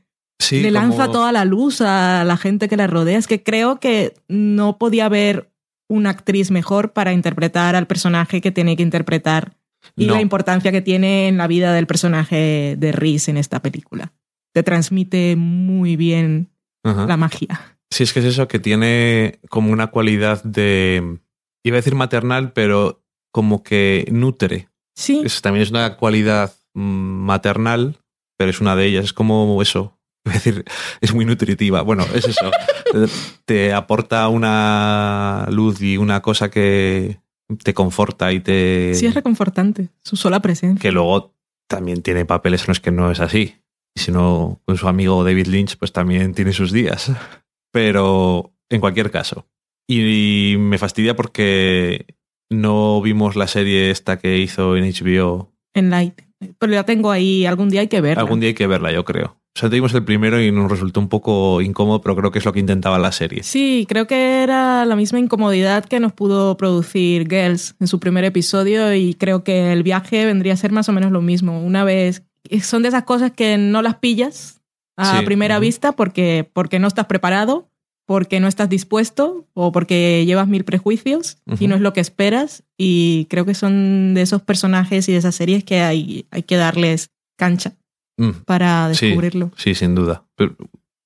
le lanza toda la luz a la gente que la rodea. Es que creo que no podía haber una actriz mejor para interpretar al personaje que tiene que interpretar y la importancia que tiene en la vida del personaje de Reese en esta película. Te transmite muy bien la magia. Sí, es que es eso, que tiene como una cualidad de, iba a decir maternal, pero como que nutre. Sí. también es una cualidad mm, maternal, pero es una de ellas. Es como eso, <laughs> Es decir, es muy nutritiva. Bueno, es eso. <laughs> te aporta una luz y una cosa que te conforta y te... Sí, es reconfortante, su sola presencia. Que luego también tiene papeles en los que no es así. Y si no, con su amigo David Lynch, pues también tiene sus días. <laughs> Pero en cualquier caso. Y me fastidia porque no vimos la serie esta que hizo en HBO. En Light. Pero ya tengo ahí, algún día hay que verla. Algún día hay que verla, yo creo. O sea, tuvimos el primero y nos resultó un poco incómodo, pero creo que es lo que intentaba la serie. Sí, creo que era la misma incomodidad que nos pudo producir Girls en su primer episodio y creo que el viaje vendría a ser más o menos lo mismo. Una vez, son de esas cosas que no las pillas a primera vista porque, porque no estás preparado, porque no estás dispuesto o porque llevas mil prejuicios y no es lo que esperas. Y creo que son de esos personajes y de esas series que hay, hay que darles cancha. Mm. para descubrirlo. Sí, sin duda.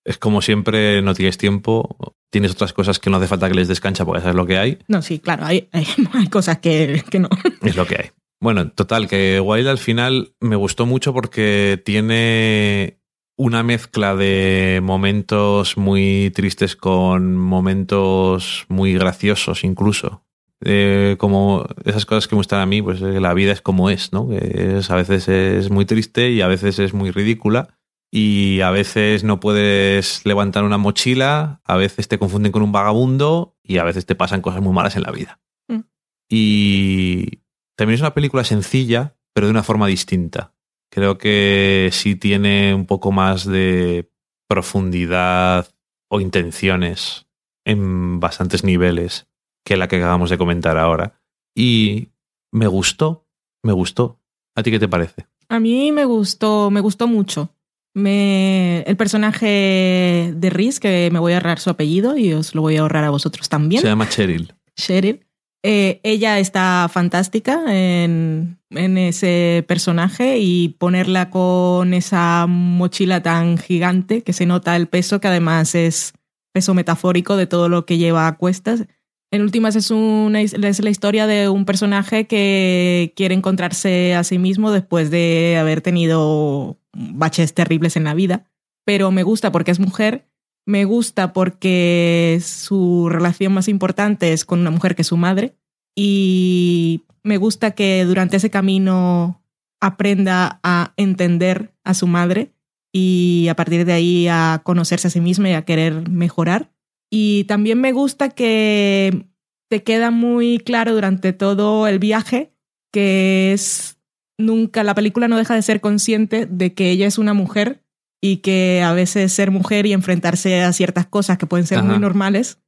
es como siempre, no tienes tiempo, tienes otras cosas que no hace falta que les descancha porque sabes lo que hay. No, sí, claro, hay, hay, <laughs> cosas que, que, no. Es lo que hay. Bueno, total, que Wild al final me gustó mucho porque tiene una mezcla de momentos muy tristes con momentos muy graciosos incluso. Eh, como esas cosas que me gustan a mí, pues la vida es como es, ¿no? a veces es muy triste y a veces es muy ridícula y a veces no puedes levantar una mochila, a veces te confunden con un vagabundo y a veces te pasan cosas muy malas en la vida. Mm. Y también es una película sencilla, pero de una forma distinta. Creo que sí tiene un poco más de profundidad o intenciones en bastantes niveles que la que acabamos de comentar ahora. Y me gustó, me gustó. ¿A ti qué te parece? A mí me gustó, me gustó mucho. Me, el personaje de Riz, que me voy a ahorrar su apellido y os lo voy a ahorrar a vosotros también. Se llama Cheryl. Cheryl. Eh, ella está fantástica en, en, ese personaje y ponerla con esa mochila tan gigante que se nota el peso, que además es peso metafórico de todo lo que lleva a cuestas. En últimas es, una, es la historia de un personaje que quiere encontrarse a sí mismo después de haber tenido baches terribles en la vida. Pero me gusta porque es mujer, me gusta porque su relación más importante es con una mujer que es su madre y me gusta que durante ese camino aprenda a entender a su madre y a partir de ahí a conocerse a sí misma y a querer mejorar. Y también me gusta que te queda muy claro durante todo el viaje que es nunca, la película no deja de ser consciente de que ella es una mujer y que a veces ser mujer y enfrentarse a ciertas cosas que pueden ser muy normales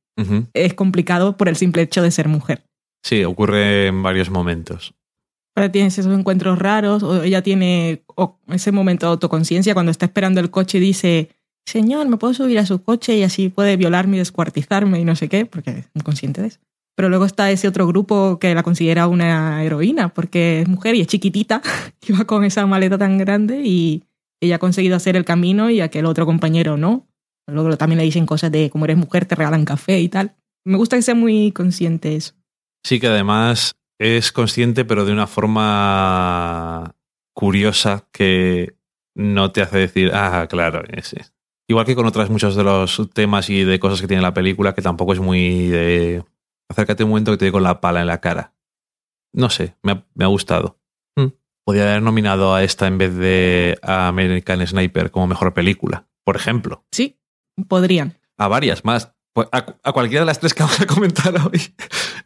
es complicado por el simple hecho de ser mujer. Sí, ocurre en varios momentos. Ahora tienes esos encuentros raros, o ella tiene ese momento de autoconciencia cuando está esperando el coche y dice, señor, ¿me puedo subir a su coche y así puede violarme y descuartizarme y no sé qué? Porque es inconsciente de eso. Pero luego está ese otro grupo que la considera una heroína porque es mujer y es chiquitita <laughs> y va con esa maleta tan grande y ella ha conseguido hacer el camino y aquel otro compañero no. Luego también le dicen cosas de como eres mujer te regalan café y tal. Me gusta que sea muy consciente eso. Sí, que además es consciente pero de una forma curiosa que no te hace decir, ah, claro, ese. Igual que con otras muchos de los temas y de cosas que tiene la película, que tampoco es muy de acércate un momento que te doy con la pala en la cara. No sé, me ha, gustado. Mm. Podría haber nominado a esta en vez de a American Sniper como mejor película, por ejemplo. Sí, podrían. A varias más. Pues a, cualquiera de las tres que <laughs> vamos a comentar hoy.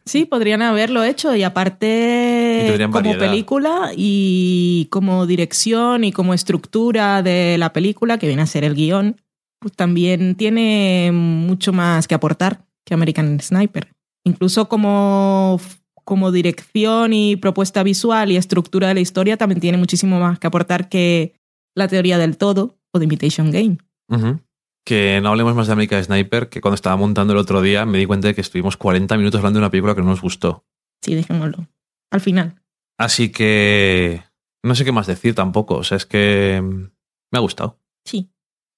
Sí, podrían haberlo hecho y aparte como película y como dirección y como estructura de la película, que viene a ser el guion, pues también tiene mucho más que aportar que American Sniper. Incluso como, como dirección y propuesta visual y estructura de la historia también tiene muchísimo más que aportar que la teoría del todo o de Imitation Game. Que no hablemos más de American Sniper, que cuando estaba montando el otro día me di cuenta de que estuvimos 40 minutos hablando de una película que no nos gustó. Sí, dejémoslo. Al final. Así que no sé qué más decir tampoco. O sea, es que me ha gustado. Sí.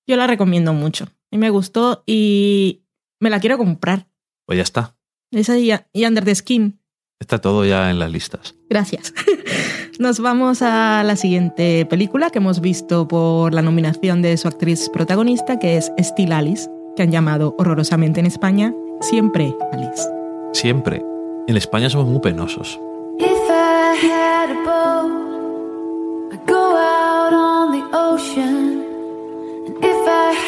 Yo la recomiendo mucho. Y me gustó y me la quiero comprar. Pues ya está. Esa y, Under the Skin. Está todo ya en las listas. Gracias. <laughs> Nos vamos a la siguiente película que hemos visto por la nominación de su actriz protagonista, que es Still Alice, que han llamado horrorosamente en España Siempre Alice. Siempre. En España somos muy penosos. If I had a boat, I'd go out on the ocean.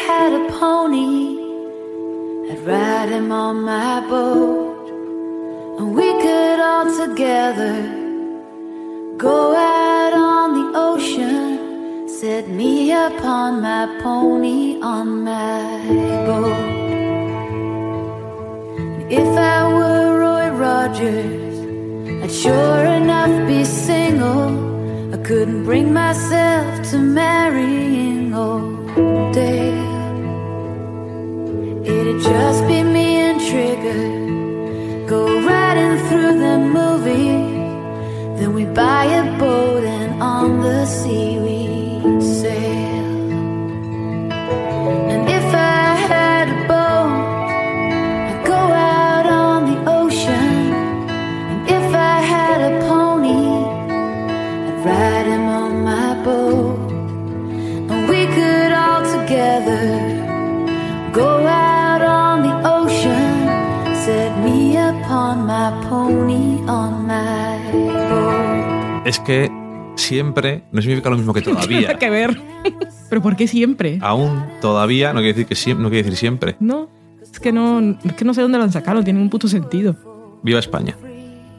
Had a pony, I'd ride him on my boat. And we could all together Go out on the ocean, set me upon my pony on my boat. if I were Roy Rogers, I'd sure enough be single. I couldn't bring myself to marrying old Dale. It'd just be me and Trigger, go riding through the movie then we buy a boat and on the sea we sail. Es que siempre no significa lo mismo que <laughs> todavía. Tiene que ver. <laughs> ¿Pero por qué siempre? Aún, todavía, no quiere decir, que siempre, no quiere decir siempre. No, es que no, es que no sé dónde lo han sacado, tiene un puto sentido. Viva España.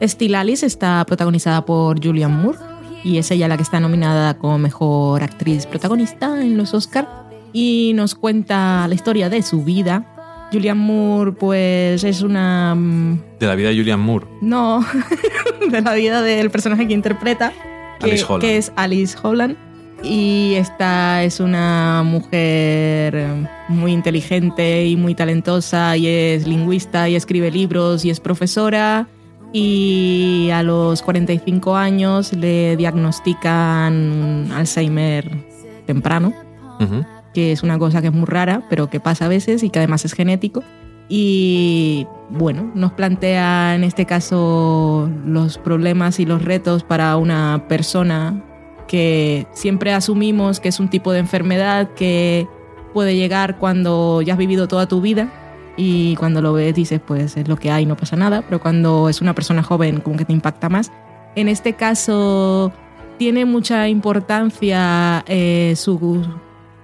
Still Alice está protagonizada por Julianne Moore y es ella la que está nominada como mejor actriz protagonista en los Oscars y nos cuenta la historia de su vida Julian Moore, pues es una. Mm, de la vida de Julian Moore. No, <laughs> de la vida del personaje que interpreta, que, que es Alice Holland. Y esta es una mujer muy inteligente y muy talentosa, y es lingüista, y escribe libros, y es profesora. Y a los 45 años le diagnostican Alzheimer temprano que es una cosa que es muy rara, pero que pasa a veces y que además es genético. Y bueno, nos plantea en este caso los problemas y los retos para una persona que siempre asumimos que es un tipo de enfermedad que puede llegar cuando ya has vivido toda tu vida. Y cuando lo ves dices pues es lo que hay, no pasa nada, pero cuando es una persona joven como que te impacta más. En este caso tiene mucha importancia eh, su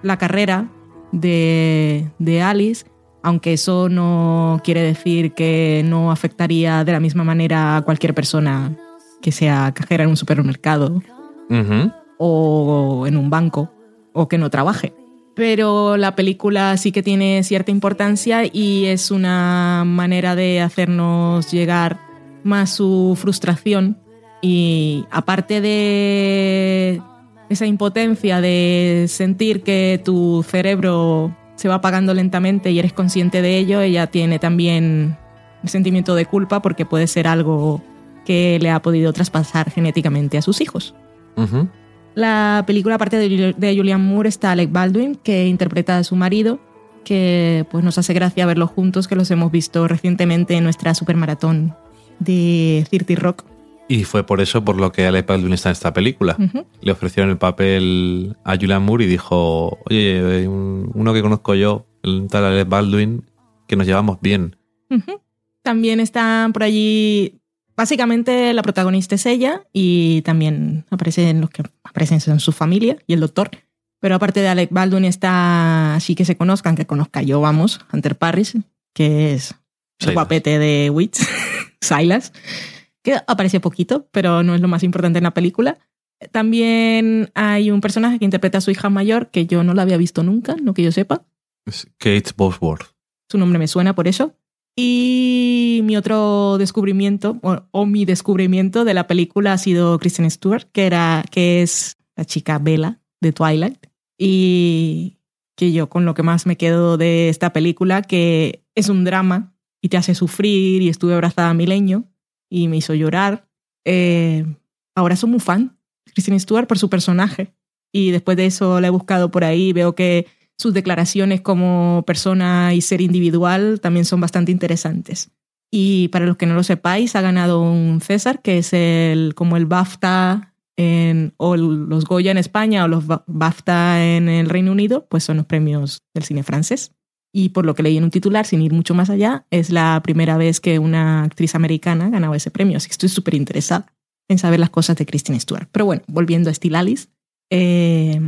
la carrera de, Alice, aunque eso no quiere decir que no afectaría de la misma manera a cualquier persona que sea cajera en un supermercado o en un banco o que no trabaje. Pero la película sí que tiene cierta importancia y es una manera de hacernos llegar más su frustración y aparte de esa impotencia de sentir que tu cerebro se va apagando lentamente y eres consciente de ello, ella tiene también el sentimiento de culpa porque puede ser algo que le ha podido traspasar genéticamente a sus hijos. La película, aparte de, Julian Moore, está Alec Baldwin, que interpreta a su marido, que pues nos hace gracia verlos juntos, que los hemos visto recientemente en nuestra supermaratón de Cirti Rock y fue por eso por lo que Alec Baldwin está en esta película. Le ofrecieron el papel a Julian Moore y dijo, oye, uno que conozco yo, el tal Alec Baldwin, que nos llevamos bien. También están por allí, básicamente la protagonista es ella y también aparecen los que aparecen en su familia y el doctor. Pero aparte de Alec Baldwin está, así que se conozcan, que conozca yo, vamos, Hunter Parris, que es el guapete de Witch, <laughs> Silas que aparece poquito, pero no es lo más importante en la película. También hay un personaje que interpreta a su hija mayor que yo no la había visto nunca, no que yo sepa. Es Kate Bosworth. Su nombre me suena por eso. Y mi otro descubrimiento, o, mi descubrimiento de la película ha sido Kristen Stewart, que, era, que es la chica Bella de Twilight. Y que yo con lo que más me quedo de esta película, que es un drama y te hace sufrir y estuve abrazada a mi leño y me hizo llorar. Eh, ahora soy muy fan de Stewart por su personaje. Y después de eso la he buscado por ahí. Veo que sus declaraciones como persona y ser individual también son bastante interesantes. Y para los que no lo sepáis, ha ganado un César, que es el, como el BAFTA en, o los Goya en España o los BAFTA en el Reino Unido, pues son los premios del cine francés. Y por lo que leí en un titular, sin ir mucho más allá, es la primera vez que una actriz americana ganaba ese premio. Así que estoy súper interesada en saber las cosas de Kristen Stewart. Pero bueno, volviendo a Steel Alice, eh,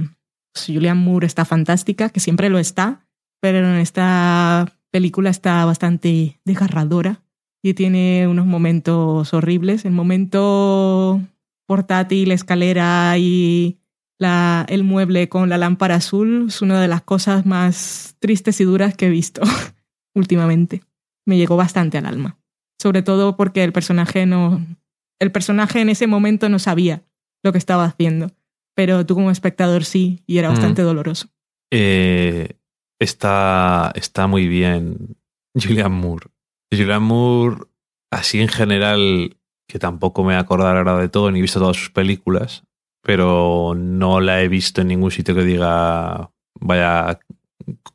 Julianne Moore está fantástica, que siempre lo está, pero en esta película está bastante desgarradora y tiene unos momentos horribles. El momento portátil, escalera y la, el mueble con la lámpara azul es una de las cosas más tristes y duras que he visto <laughs> últimamente. Me llegó bastante al alma. Sobre todo porque el personaje no. El personaje en ese momento no sabía lo que estaba haciendo. Pero tú como espectador sí, y era mm. bastante doloroso. Eh, está, está muy bien Julian Moore. Julian Moore, así en general, que tampoco me acordar ahora de todo, ni he visto todas sus películas, pero no la he visto en ningún sitio que diga, vaya,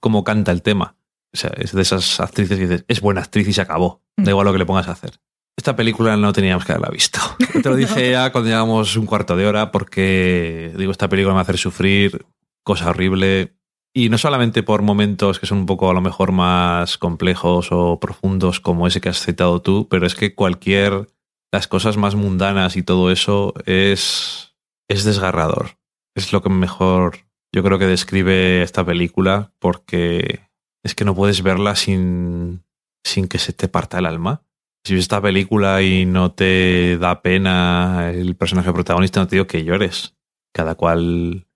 cómo canta el tema. O sea, es de esas actrices que dices, es buena actriz y se acabó. Da igual lo que le pongas a hacer. Esta película no teníamos que haberla visto. <laughs> Te lo dije ya cuando llevamos un cuarto de hora porque, digo, esta película me va a hacer sufrir, cosa horrible. Y no solamente por momentos que son un poco a lo mejor más complejos o profundos como ese que has citado tú, pero es que cualquier, las cosas más mundanas y todo eso es, es desgarrador. Es lo que mejor yo creo que describe esta película porque es que no puedes verla sin, sin que se te parta el alma. Si ves esta película y no te da pena el personaje protagonista, no te digo que llores. Cada cual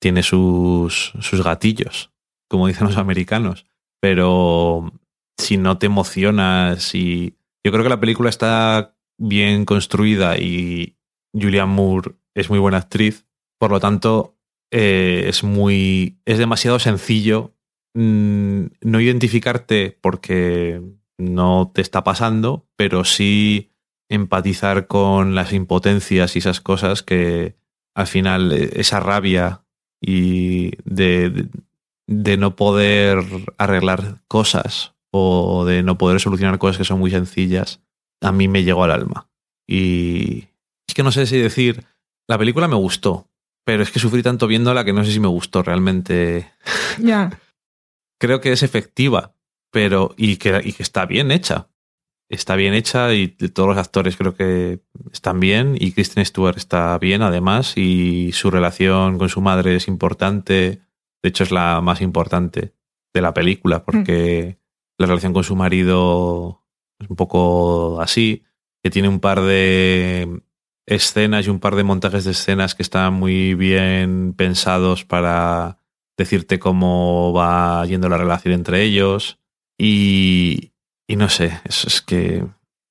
tiene sus, sus gatillos, como dicen los americanos. Pero si no te emocionas y... Yo creo que la película está bien construida y Julianne Moore es muy buena actriz. Por lo tanto, eh, es muy. es demasiado sencillo mm, no identificarte porque no te está pasando, pero sí empatizar con las impotencias y esas cosas que al final eh, esa rabia y de, de, no poder arreglar cosas o de no poder solucionar cosas que son muy sencillas, a mí me llegó al alma. Y es que no sé si decir, la película me gustó, pero es que sufrí tanto viéndola que no sé si me gustó realmente. Ya. <laughs> Creo que es efectiva, pero y que, y que está bien hecha está bien hecha y todos los actores creo que están bien y Kristen Stewart está bien además y su relación con su madre es importante. De hecho es la más importante de la película porque mm. la relación con su marido es un poco así, que tiene un par de escenas y un par de montajes de escenas que están muy bien pensados para decirte cómo va yendo la relación entre ellos y, y no sé, es, que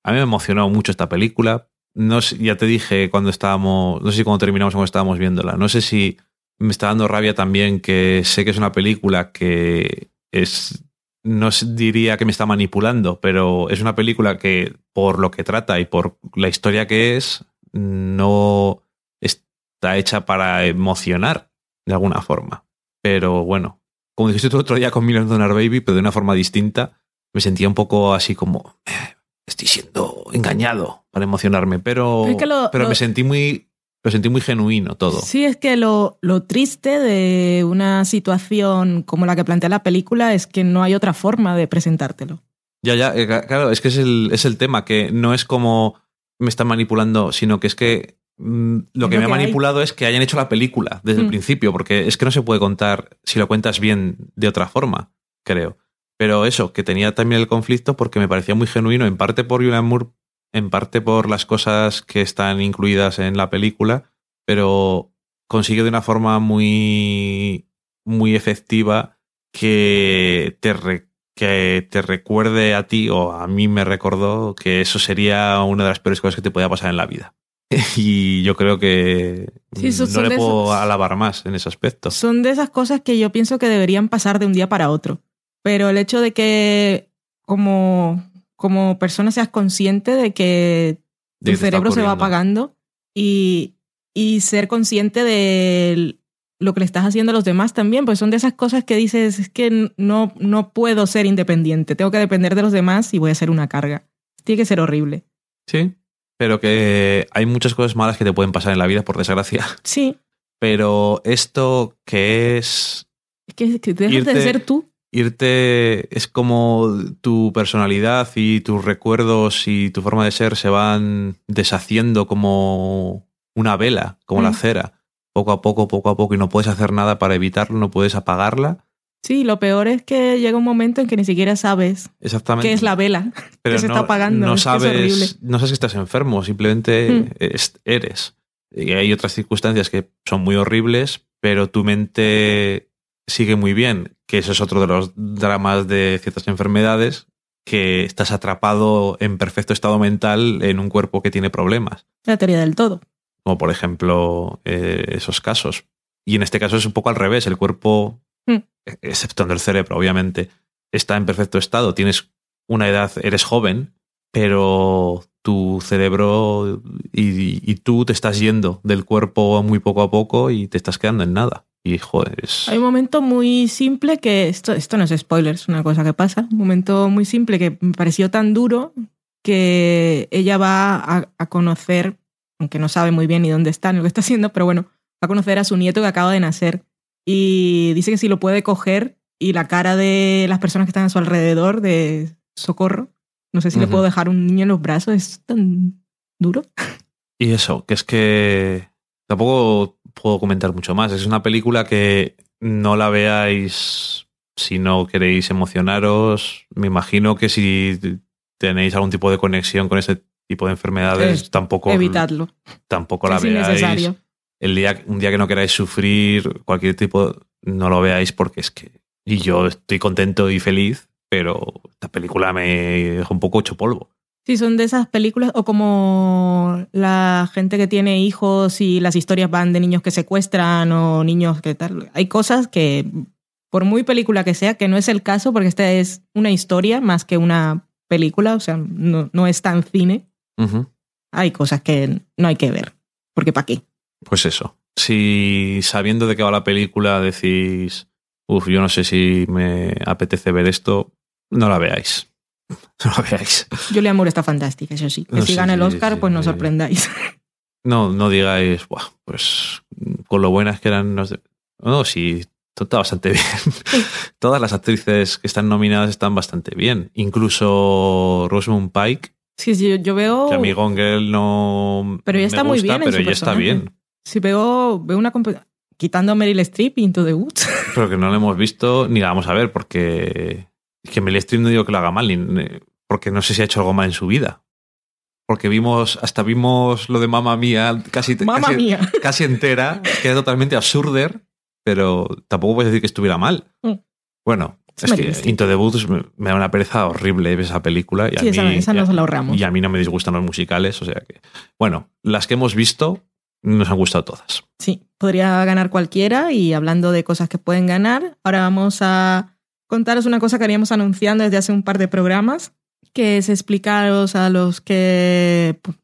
a mí me ha emocionado mucho esta película. No ya te dije cuando estábamos, no sé si cuando terminamos o cuando estábamos viéndola, no sé si me está dando rabia también que sé que es una película que es, no diría que me está manipulando, pero es una película que por lo que trata y por la historia que es, no está hecha para emocionar de alguna forma. Pero bueno, como dijiste tú otro día con Million Dollar Baby, pero de una forma distinta, me sentía un poco así como eh, estoy siendo engañado para emocionarme, pero, pero me sentí muy lo sentí muy genuino todo. Sí, es que lo, lo, triste de una situación como la que plantea la película es que no hay otra forma de presentártelo. Ya, ya, eh, claro, es que es el, es el tema, que no es como me están manipulando, sino que es que mm, lo que me ha manipulado es que hayan hecho la película desde el mm. principio, porque es que no se puede contar si lo cuentas bien de otra forma, creo. Pero eso, que tenía también el conflicto porque me parecía muy genuino, en parte por Julian Moore, en parte por las cosas que están incluidas en la película, pero consigue de una forma muy, muy efectiva que te, que te recuerde a ti o a mí me recordó que eso sería una de las peores cosas que te podía pasar en la vida. <laughs> y yo creo que no le puedo alabar más en ese aspecto. Son de esas cosas que yo pienso que deberían pasar de un día para otro. Pero el hecho de que como, como persona seas consciente de que tu cerebro se va apagando y, y ser consciente de lo que le estás haciendo a los demás también, pues son de esas cosas que dices, es que no, no puedo ser independiente, tengo que depender de los demás y voy a ser una carga. Tiene que ser horrible. Sí, pero que hay muchas cosas malas que te pueden pasar en la vida, por desgracia. <laughs> Sí. Pero esto que es... Es que, que dejas de ser tú. Irte es como tu personalidad y tus recuerdos y tu forma de ser se van deshaciendo como una vela, como la Mm. cera, poco a poco, poco a poco, y no puedes hacer nada para evitarlo, no puedes apagarla. Sí, lo peor es que llega un momento en que ni siquiera sabes Exactamente. qué es la vela. <laughs> pero que se no, está apagando, No es que es sabes, no sabes que estás enfermo, simplemente Mm. es- eres. Y hay otras circunstancias que son muy horribles, pero tu mente sigue muy bien, que eso es otro de los dramas de ciertas enfermedades, que estás atrapado en perfecto estado mental en un cuerpo que tiene problemas, La teoría del todo. Como por ejemplo eh, esos casos. Y en este caso es un poco al revés, el cuerpo, Mm. exceptuando el cerebro, obviamente, está en perfecto estado, tienes una edad, eres joven, pero tu cerebro y, y tú te estás yendo del cuerpo muy poco a poco y te estás quedando en nada. Y joder, es... Hay un momento muy simple que, esto, esto no es spoiler, es una cosa que pasa, un momento muy simple que me pareció tan duro que ella va a, a conocer, aunque no sabe muy bien ni dónde está ni lo que está haciendo, pero bueno, va a conocer a su nieto que acaba de nacer y dice que si lo puede coger y la cara de las personas que están a su alrededor de socorro, no sé si le puedo dejar un niño en los brazos, es tan duro. Y eso, que es que tampoco puedo comentar mucho más. Es una película que no la veáis si no queréis emocionaros. Me imagino que si tenéis algún tipo de conexión con ese tipo de enfermedades, Es- tampoco, Evitadlo, tampoco la es veáis. innecesario. El día, un día que no queráis sufrir cualquier tipo, no lo veáis porque es que. Y yo estoy contento y feliz, pero esta película me deja un poco hecho polvo. Sí, son de esas películas, o como la gente que tiene hijos y las historias van de niños que secuestran o niños que tal. Hay cosas que, por muy película que sea, que no es el caso, porque esta es una historia más que una película, o sea, no, no es tan cine. Ujú. Hay cosas que no hay que ver, porque ¿para qué? Pues eso. Si sabiendo de qué va la película decís, uff, yo no sé si me apetece ver esto, no la veáis. <laughs> No la veáis. Julia Moore está fantástica, eso sí. Que No, si gana el Oscar, sí, pues no sí. sorprendáis. <laughs> No, no digáis, Buah, pues con lo buenas que eran. No, sé". no sí, todo está bastante <laughs> bien. Todas las actrices que están nominadas están bastante bien. Incluso Rosamund Pike, Sí, sí, yo veo. que a mí no. Pero ella me está muy bien en Pero ella está personaje. bien. Si veo, veo una. Quitando a Meryl Streep Into the Woods. <laughs> Pero que no la hemos visto ni la vamos a ver, porque es que Meryl Streep no digo que lo haga mal, ni- porque no sé si ha hecho algo mal en su vida. Porque vimos, hasta vimos lo de Mamma Mía casi, Mamma casi, mía. casi entera, que era totalmente absurder, pero tampoco puedes decir que estuviera mal. Mm. Bueno, Es que. Into the Woods me, da una pereza horrible esa película. Y a Sí, esa, mí, esa y a- nos la ahorramos. y a mí no me disgustan los musicales, o sea que. Bueno, las que hemos visto nos han gustado todas. Sí, podría ganar cualquiera y hablando de cosas que pueden ganar, ahora vamos a contaros una cosa que haríamos anunciando desde hace un par de programas, que es explicaros a los que pues,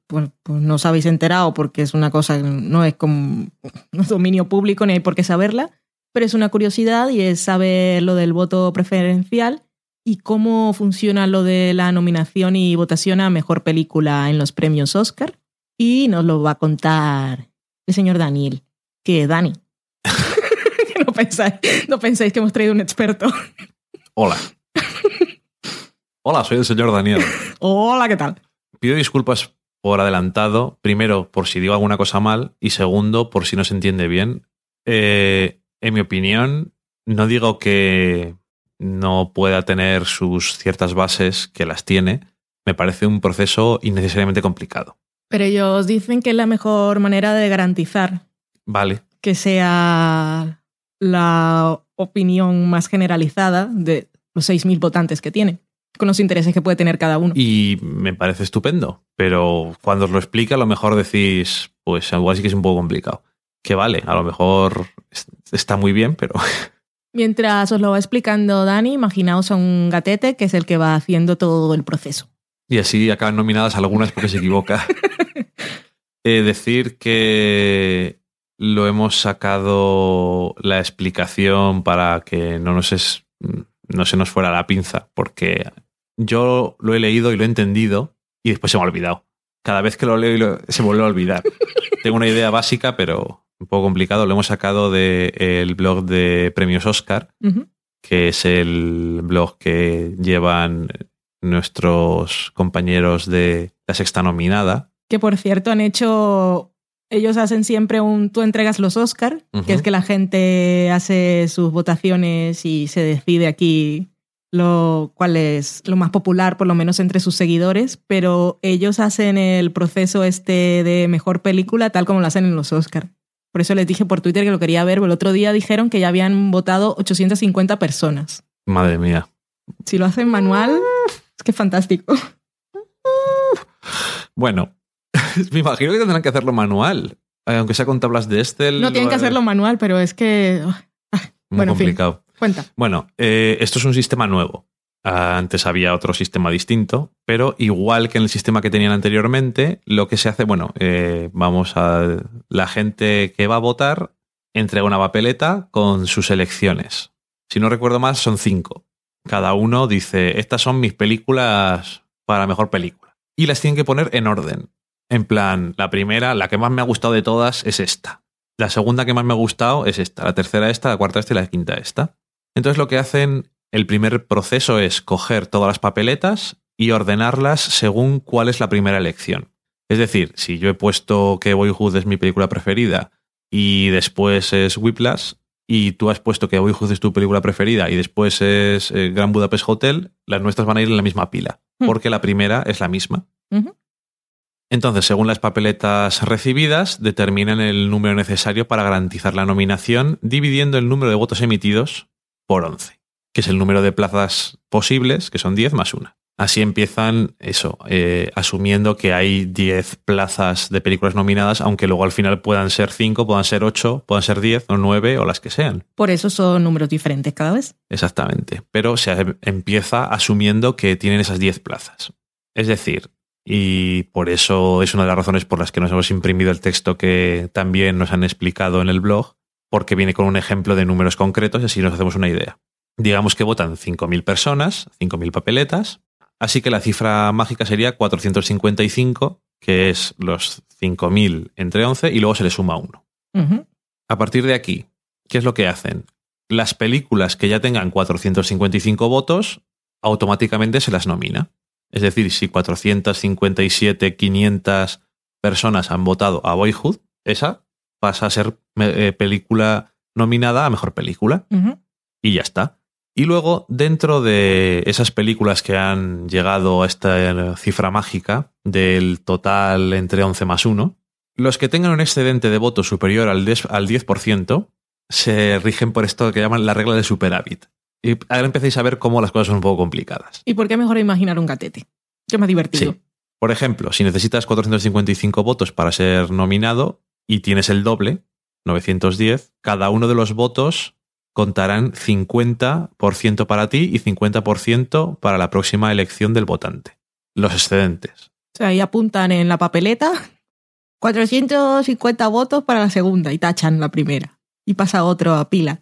pues, no os habéis enterado porque es una cosa que no es como no es dominio público ni hay por qué saberla, pero es una curiosidad y es saber lo del voto preferencial y cómo funciona lo de la nominación y votación a mejor película en los premios Oscar. Y nos lo va a contar el señor Daniel. Que Dani. <laughs> <laughs> no, pensáis, no pensáis que hemos traído un experto. Hola. Hola, soy el señor Daniel. Hola, ¿qué tal? Pido disculpas por adelantado, primero por si digo alguna cosa mal y segundo por si no se entiende bien. Eh, en mi opinión, no digo que no pueda tener sus ciertas bases, que las tiene. Me parece un proceso innecesariamente complicado. Pero ellos dicen que es la mejor manera de garantizar Vale, que sea la opinión más generalizada de los 6.000 votantes que tiene, con los intereses que puede tener cada uno. y me parece estupendo, pero cuando os lo explica a lo mejor decís, pues igual sí que es un poco complicado. Que vale, a lo mejor es- está muy bien, pero <laughs> Mientras os lo va explicando Dani, imaginaos a un gatete que es el que va haciendo todo el proceso. Y así acaban nominadas algunas porque se equivoca. <laughs> Eh, decir que lo hemos sacado la explicación para que no nos, es- no se nos fuera la pinza, porque yo lo he leído y lo he entendido y después se me ha olvidado. cada vez que lo leo se vuelve a olvidar. <laughs> Tengo una idea básica, pero un poco complicado. Lo hemos sacado del blog de Premios Oscar, que es el blog que llevan nuestros compañeros de la sexta nominada. Que por cierto han hecho ellos hacen siempre un tú entregas los Oscar, que es que la gente hace sus votaciones y se decide aquí lo cuál es lo más popular, por lo menos entre sus seguidores, pero ellos hacen el proceso este de mejor película tal como lo hacen en los Oscar. Por eso les dije por Twitter que lo quería ver, pero el otro día dijeron que ya habían votado 850 personas. Madre mía. Si lo hacen manual, es que fantástico. Bueno, <laughs> me imagino que tendrán que hacerlo manual, aunque sea con tablas de Excel. No tienen que hacerlo manual, pero es que... Ah, Muy complicado. Cuenta. Bueno, eh, esto es un sistema nuevo. Antes había otro sistema distinto, pero igual que en el sistema que tenían anteriormente, lo que se hace, bueno, eh, vamos a la gente que va a votar entrega una papeleta con sus elecciones. Si no recuerdo más, son cinco. Cada uno dice, estas son mis películas para mejor película. Y las tienen que poner en orden. En plan, la primera, la que más me ha gustado de todas es esta. La segunda que más me ha gustado es esta. La tercera esta, la cuarta esta y la quinta esta. Entonces lo que hacen, el primer proceso es coger todas las papeletas y ordenarlas según cuál es la primera elección. Es decir, si yo he puesto que Boyhood es mi película preferida y después es Whiplash, y tú has puesto que Boyhood es tu película preferida y después es eh, Gran Budapest Hotel, las nuestras van a ir en la misma pila, hmm. porque la primera es la misma. Entonces, según las papeletas recibidas, determinan el número necesario para garantizar la nominación, dividiendo el número de votos emitidos por 11, que es el número de plazas posibles, que son 10 más una. Así empiezan eso, eh, asumiendo que hay 10 plazas de películas nominadas, aunque luego al final puedan ser 5, puedan ser 8, puedan ser 10 o 9 o las que sean. Por eso son números diferentes cada vez. Exactamente, pero se empieza asumiendo que tienen esas 10 plazas. Es decir, y por eso es una de las razones por las que nos hemos imprimido el texto que también nos han explicado en el blog, porque viene con un ejemplo de números concretos y así nos hacemos una idea. Digamos que votan 5.000 personas, 5.000 papeletas, así que la cifra mágica sería 455, que es los 5.000 entre 11 y luego se le suma uno. A partir de aquí, ¿qué es lo que hacen? Las películas que ya tengan 455 votos, automáticamente se las nomina. Es decir, si 457, 500 personas han votado a Boyhood, esa pasa a ser eh, película nominada a mejor película. Y ya está. Y luego, dentro de esas películas que han llegado a esta cifra mágica del total entre 11 más 1, los que tengan un excedente de votos superior al 10%, se rigen por esto que llaman la regla de superávit. Y ahora empecéis a ver cómo las cosas son un poco complicadas. ¿Y por qué mejor imaginar un gatete? Que más divertido. Por ejemplo, si necesitas 455 votos para ser nominado, y tienes el doble, 910, cada uno de los votos contarán 50% para ti y 50% para la próxima elección del votante. Los excedentes. O sea, ahí apuntan en la papeleta <laughs> 450 votos para la segunda y tachan la primera. Y pasa otro a pila.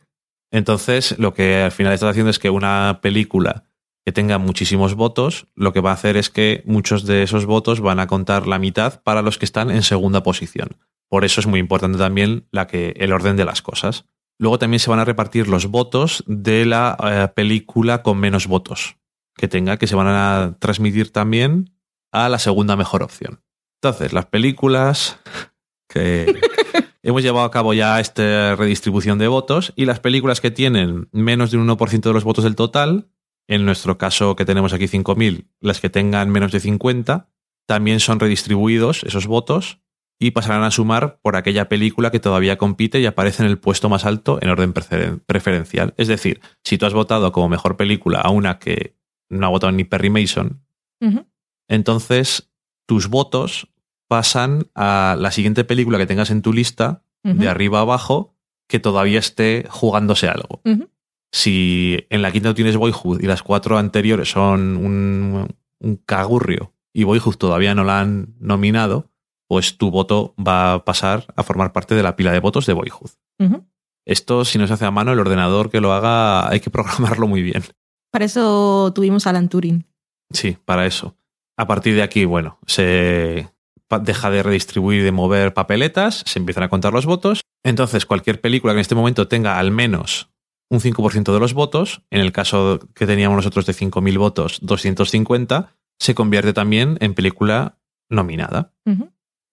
Entonces, lo que al final estás haciendo es que una película que tenga muchísimos votos, lo que va a hacer es que muchos de esos votos van a contar la mitad para los que están en segunda posición. Por eso es muy importante también la que, el orden de las cosas. Luego también se van a repartir los votos de la eh, película con menos votos que tenga, que se van a transmitir también a la segunda mejor opción. Entonces, las películas que <laughs> hemos llevado a cabo ya esta redistribución de votos y las películas que tienen menos de un 1% de los votos del total, en nuestro caso que tenemos aquí 5.000, las que tengan menos de 50, también son redistribuidos esos votos y pasarán a sumar por aquella película que todavía compite y aparece en el puesto más alto en orden preferencial. Es decir, si tú has votado como mejor película a una que no ha votado ni Perry Mason, entonces tus votos pasan a la siguiente película que tengas en tu lista, de arriba a abajo, que todavía esté jugándose algo. Si en la quinta tienes Boyhood y las cuatro anteriores son un, un cagurrio y Boyhood todavía no la han nominado, pues tu voto va a pasar a formar parte de la pila de votos de Boyhood. Esto, si no se hace a mano, el ordenador que lo haga hay que programarlo muy bien. Para eso tuvimos Alan Turing. Sí, para eso. A partir de aquí, bueno, se deja de redistribuir y de mover papeletas, se empiezan a contar los votos. Entonces, cualquier película que en este momento tenga al menos un 5% de los votos, en el caso que teníamos nosotros de 5.000 votos, 250, se convierte también en película nominada.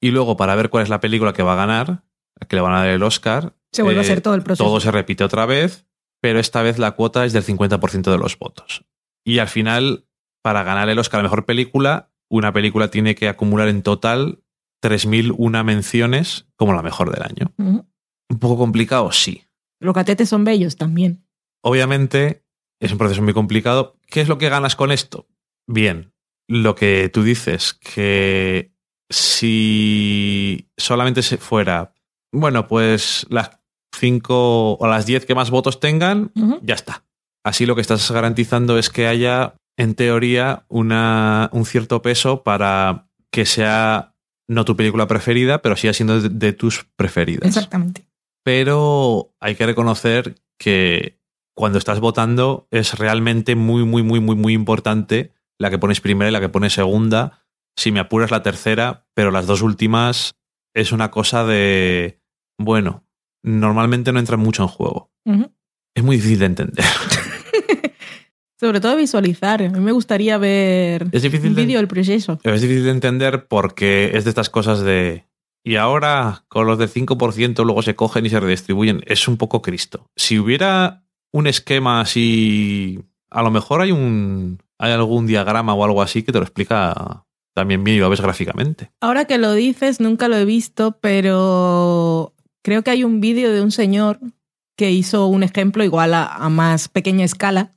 Y luego, para ver cuál es la película que va a ganar, que le van a dar el Oscar, se vuelve a hacer todo el proceso. Todo se repite otra vez, pero esta vez la cuota es del 50% de los votos. Y al final, para ganar el Oscar a Mejor Película, una película tiene que acumular en total 3.001 menciones como la mejor del año. Un poco complicado, sí. Los catetes son bellos también. Obviamente, es un proceso muy complicado. ¿Qué es lo que ganas con esto? Bien, lo que tú dices, que si solamente se fuera, bueno, pues las 5 o las 10 que más votos tengan, ya está. Así lo que estás garantizando es que haya en teoría, una, un cierto peso para que sea no tu película preferida, pero siga siendo de, tus preferidas. Exactamente. Pero hay que reconocer que cuando estás votando es realmente muy, muy, muy, muy, muy importante la que pones primera y la que pones segunda. Si me apuras la tercera, pero las dos últimas es una cosa de, bueno, normalmente no entra mucho en juego. Es muy difícil de entender. <laughs> Sobre todo visualizar. A mí me gustaría ver es difícil un vídeo del proceso. Es difícil de entender porque es de estas cosas de... Y ahora con los del 5% luego se cogen y se redistribuyen. Es un poco Cristo. Si hubiera un esquema así... A lo mejor hay un... Hay algún diagrama o algo así que te lo explica también bien y lo ves gráficamente. Ahora que lo dices, nunca lo he visto, pero creo que hay un vídeo de un señor que hizo un ejemplo igual a, más pequeña escala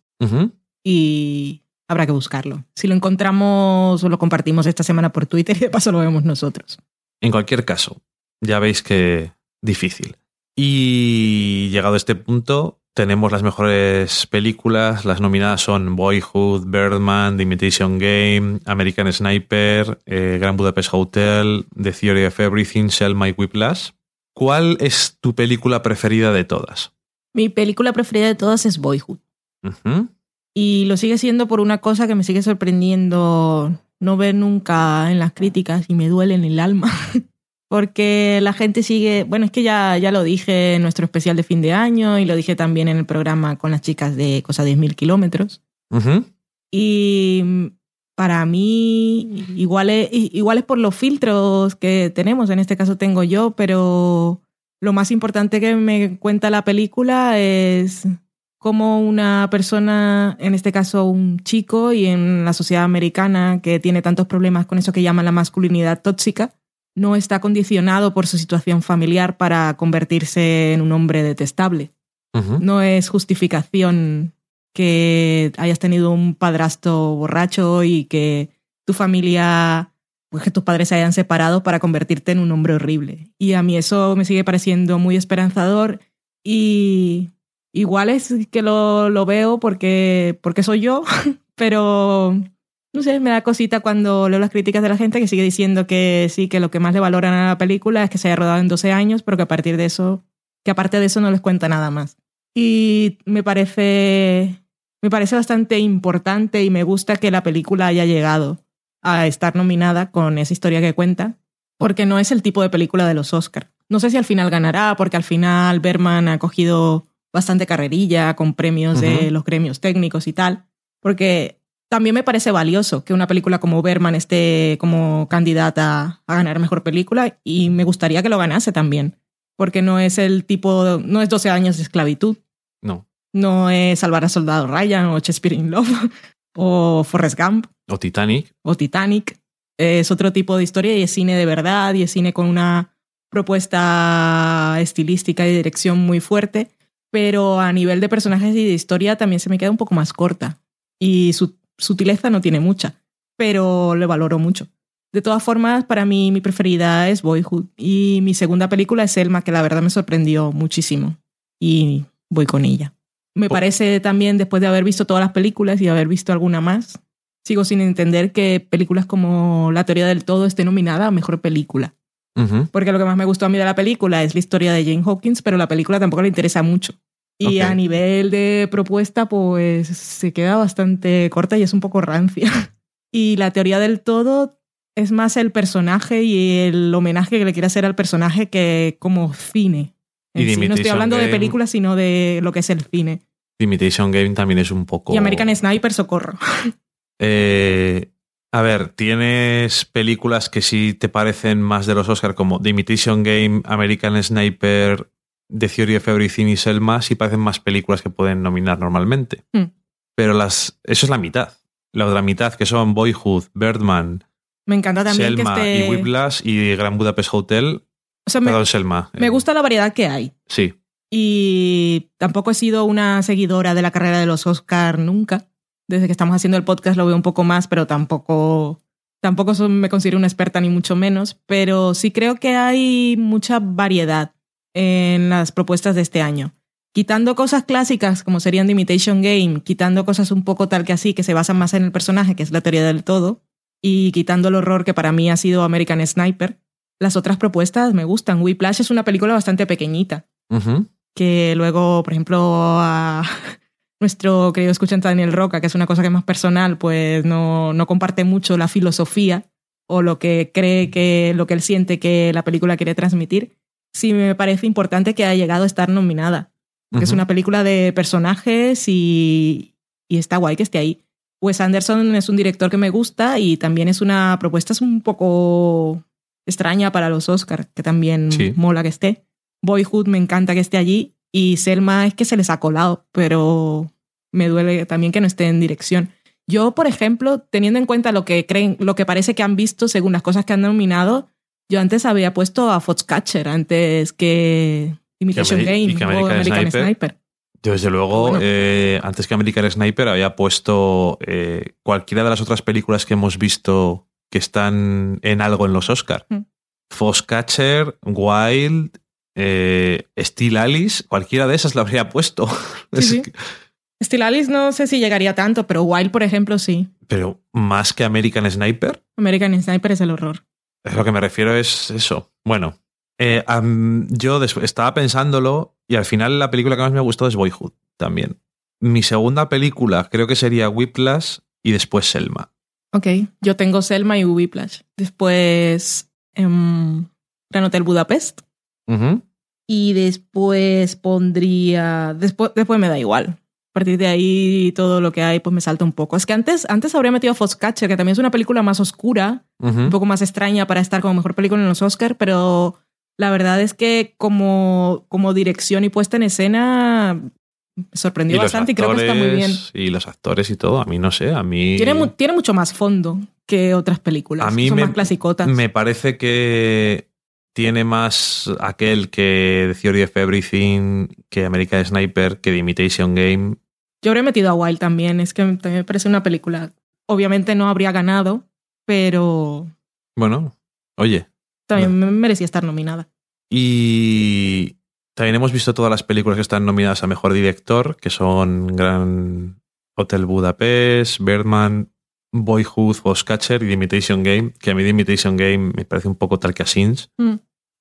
y habrá que buscarlo. Si lo encontramos o lo compartimos esta semana por Twitter y de paso lo vemos nosotros. En cualquier caso, ya veis que difícil. Y llegado a este punto, tenemos las mejores películas. Las nominadas son Boyhood, Birdman, The Imitation Game, American Sniper, eh, Grand Budapest Hotel, The Theory of Everything, Shell My Whiplash. ¿Cuál es tu película preferida de todas? Mi película preferida de todas es Boyhood. Y lo sigue siendo por una cosa que me sigue sorprendiendo no ver nunca en las críticas y me duele en el alma. <laughs> Porque la gente sigue, bueno, es que ya, ya lo dije en nuestro especial de fin de año y lo dije también en el programa con las chicas de Cosa 10.000 kilómetros. Y para mí, igual es, igual es por los filtros que tenemos, en este caso tengo yo, pero lo más importante que me cuenta la película es como una persona, en este caso un chico, y en la sociedad americana que tiene tantos problemas con eso que llaman la masculinidad tóxica, no está condicionado por su situación familiar para convertirse en un hombre detestable. No es justificación que hayas tenido un padrastro borracho y que tu familia, pues que tus padres se hayan separado para convertirte en un hombre horrible. Y a mí eso me sigue pareciendo muy esperanzador y Igual es que lo, lo veo porque, porque soy yo, <laughs> pero no sé, me da cosita cuando leo las críticas de la gente que sigue diciendo que sí, que lo que más le valoran a la película es que se haya rodado en 12 años, pero que a partir de eso, que aparte de eso no les cuenta nada más. Y me parece, me parece bastante importante y me gusta que la película haya llegado a estar nominada con esa historia que cuenta, porque no es el tipo de película de los Oscars. No sé si al final ganará, porque al final Berman ha cogido bastante carrerilla con premios de los gremios técnicos y tal, porque también me parece valioso que una película como Berman esté como candidata a ganar mejor película y me gustaría que lo ganase también, porque no es el tipo, no es 12 años de esclavitud. No. No es Salvar a Soldado Ryan o Shakespeare in Love <laughs> o Forrest Gump. O Titanic. O Titanic. Es otro tipo de historia y es cine de verdad y es cine con una propuesta estilística y dirección muy fuerte pero a nivel de personajes y de historia también se me queda un poco más corta. Y su sutileza no tiene mucha, pero le valoro mucho. De todas formas, para mí mi preferida es Boyhood y mi segunda película es Selma, que la verdad me sorprendió muchísimo y voy con ella. Me parece también, después de haber visto todas las películas y haber visto alguna más, sigo sin entender que películas como La teoría del todo esté nominada a mejor película. Porque lo que más me gustó a mí de la película es la historia de Jane Hawkins, pero la película tampoco le interesa mucho. Y a nivel de propuesta, pues se queda bastante corta y es un poco rancia. <laughs> Y la teoría del todo es más el personaje y el homenaje que le quiere hacer al personaje que como cine. no estoy hablando de películas, sino de lo que es el cine. Imitation Game también es un poco. Y American Sniper, socorro. <laughs> Eh, a ver, tienes películas que sí te parecen más de los Oscars, como The Imitation Game, American Sniper, The Theory of Everything y Selma, sí parecen más películas que pueden nominar normalmente. Hmm. Pero las, eso es la mitad. La otra mitad, que son Boyhood, Birdman, me encanta también Selma que esté... y Whiplash y Gran Budapest Hotel. O sea, Perdón, Selma. Me gusta la variedad que hay. Sí. Y tampoco he sido una seguidora de la carrera de los Oscar nunca. Desde que estamos haciendo el podcast lo veo un poco más, pero tampoco, tampoco me considero una experta ni mucho menos. Pero sí creo que hay mucha variedad en las propuestas de este año. Quitando cosas clásicas como serían The Imitation Game, quitando cosas un poco tal que así, que se basan más en el personaje, que es la teoría del todo, y quitando el horror que para mí ha sido American Sniper, las otras propuestas me gustan. Whiplash es una película bastante pequeñita, que luego, por ejemplo, a <laughs> nuestro querido escuchante Daniel Roca, que es una cosa que es más personal, pues no, no comparte mucho la filosofía o lo que cree que, lo que él siente que la película quiere transmitir, sí me parece importante que haya llegado a estar nominada. Porque es una película de personajes y, y está guay que esté ahí. Wes Anderson es un director que me gusta y también es una propuesta es un poco extraña para los Oscars, que también mola que esté. Boyhood me encanta que esté allí y Selma es que se les ha colado, pero me duele también que no esté en dirección. Yo, por ejemplo, teniendo en cuenta lo que creen, lo que parece que han visto según las cosas que han nominado, yo antes había puesto a Foxcatcher antes que Imitation Game o American Sniper. Yo, desde luego, eh, antes que American Sniper, había puesto eh, cualquiera de las otras películas que hemos visto que están en algo en los Oscars. Mm. Foxcatcher, Wild, eh, Steel Alice, cualquiera de esas la habría puesto. <laughs> Steel Alice no sé si llegaría tanto, pero Wild, por ejemplo, sí. Pero más que American Sniper. American Sniper es el horror. Es lo que me refiero es eso. Bueno, eh, yo estaba pensándolo y al final la película que más me ha gustado es Boyhood también. Mi segunda película creo que sería Whiplash y después Selma. Ok, yo tengo Selma y Whiplash. Después em, Gran Hotel Budapest. Y después pondría... Después, después me da igual. A partir de ahí todo lo que hay pues me salta un poco. Es que antes, antes habría metido Foxcatcher, que también es una película más oscura, un poco más extraña para estar como mejor película en los Oscars, pero la verdad es que como, como dirección y puesta en escena me sorprendió bastante y creo que está muy bien. Y los actores y todo, a mí no sé, a mí... Tiene, tiene mucho más fondo que otras películas. A mí Son me, más clasicotas. Me parece que tiene más aquel que The Theory of Everything, que American Sniper, que The Imitation Game. Yo habría metido a Wild también, es que también me parece una película... Obviamente no habría ganado, pero... Bueno, oye, también merecía estar nominada. Y también hemos visto todas las películas que están nominadas a Mejor Director, que son Gran Hotel Budapest, Birdman, Boyhood, Catcher y The Imitation Game, que a mí The Imitation Game me parece un poco tal que a Sins. Mm.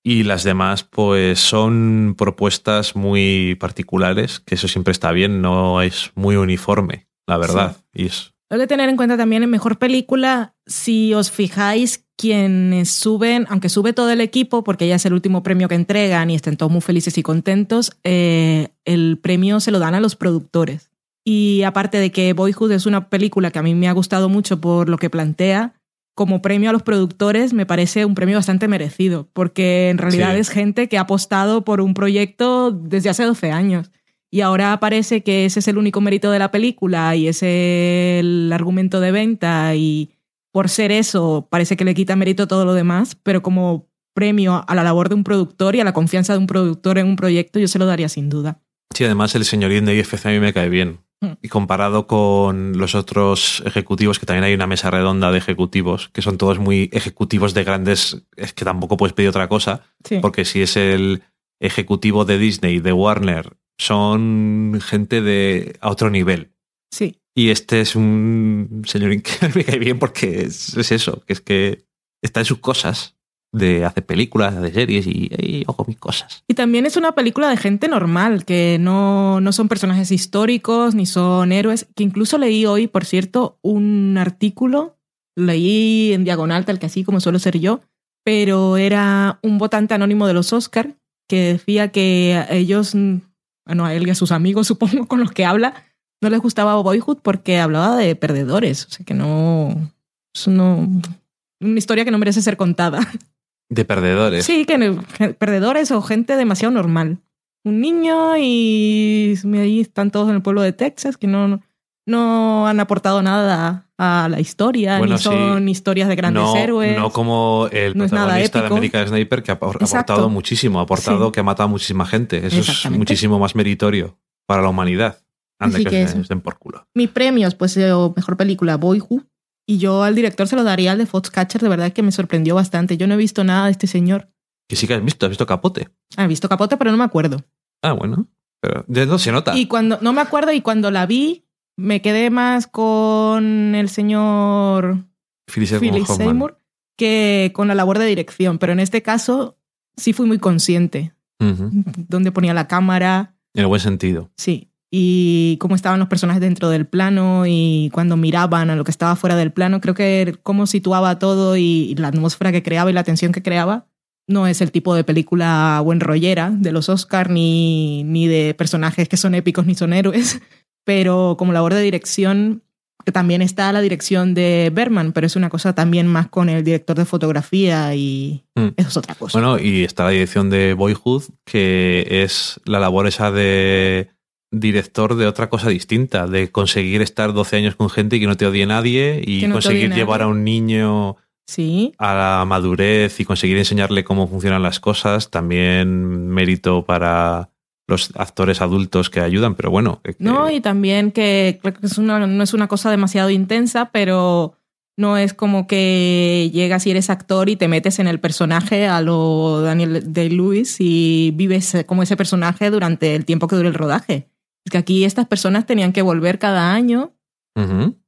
Y las demás, pues son propuestas muy particulares, que eso siempre está bien, no es muy uniforme, la verdad. Y es hay que tener en cuenta también en mejor película, si os fijáis, quienes suben, aunque sube todo el equipo, porque ya es el último premio que entregan y estén todos muy felices y contentos, eh, el premio se lo dan a los productores. Y aparte de que Boyhood es una película que a mí me ha gustado mucho por lo que plantea, como premio a los productores me parece un premio bastante merecido, porque en realidad es gente que ha apostado por un proyecto desde hace 12 años y ahora parece que ese es el único mérito de la película y es el argumento de venta y por ser eso parece que le quita mérito a todo lo demás, pero como premio a la labor de un productor y a la confianza de un productor en un proyecto yo se lo daría sin duda. Sí, además el señorín de IFC a mí me cae bien. Mm. Y comparado con los otros ejecutivos, que también hay una mesa redonda de ejecutivos, que son todos muy ejecutivos de grandes, es que tampoco puedes pedir otra cosa, porque si es el ejecutivo de Disney, de Warner son gente de a otro nivel. Sí. Y este es un señor <laughs> que me cae bien porque es, eso, que es que está en sus cosas de hacer películas, de series y, y ojo mis cosas. Y también es una película de gente normal, que no, no son personajes históricos ni son héroes, que incluso leí hoy, por cierto, un artículo leí en diagonal, tal que así como suelo ser yo, pero era un votante anónimo de los Oscar que decía que a ellos, bueno, a él y a sus amigos, <laughs> supongo, con los que habla, no les gustaba Boyhood porque hablaba de perdedores. O sea que no. Es una historia que no merece ser contada. <laughs> De perdedores. Sí, que, perdedores o gente demasiado normal. Un niño y ahí están todos en el pueblo de Texas que no, no han aportado nada a la historia, ni son historias de grandes héroes. No como el protagonista de American Sniper que ha aportado muchísimo, ha aportado que ha matado a muchísima gente. Eso es muchísimo más meritorio para la humanidad. Ande que, que se por culo. Mis premios, pues eh, mejor película, Boyhood. Y yo al director se lo daría al de Foxcatcher, de verdad que me sorprendió bastante. Yo no he visto nada de este señor. Que sí que has visto, has visto Capote. Ah, he visto Capote, pero no me acuerdo. Ah, bueno. Pero de no se nota. Y cuando, no me acuerdo, y cuando la vi, me quedé más con el señor Philip Seymour que con la labor de dirección. Pero en este caso sí fui muy consciente. Donde ponía la cámara. En el buen sentido. Sí y cómo estaban los personajes dentro del plano y cuando miraban a lo que estaba fuera del plano, creo que cómo situaba todo y la atmósfera que creaba y la tensión que creaba no es el tipo de película buen rollera de los Oscar ni, ni de personajes que son épicos ni son héroes, <laughs> pero como labor de dirección que también está la dirección de Berman, pero es una cosa también más con el director de fotografía y mm. eso es otra cosa. Bueno, y está la dirección de Boyhood, que es la labor esa de director de otra cosa distinta, de conseguir estar 12 años con gente y que no te odie nadie y conseguir llevar a un niño ¿Sí? a la madurez y conseguir enseñarle cómo funcionan las cosas, también mérito para los actores adultos que ayudan, pero bueno. No, y también que creo que es una, no es una cosa demasiado intensa, pero no es como que llegas y eres actor y te metes en el personaje a lo Daniel Day-Lewis y vives como ese personaje durante el tiempo que dure el rodaje que aquí estas personas tenían que volver cada año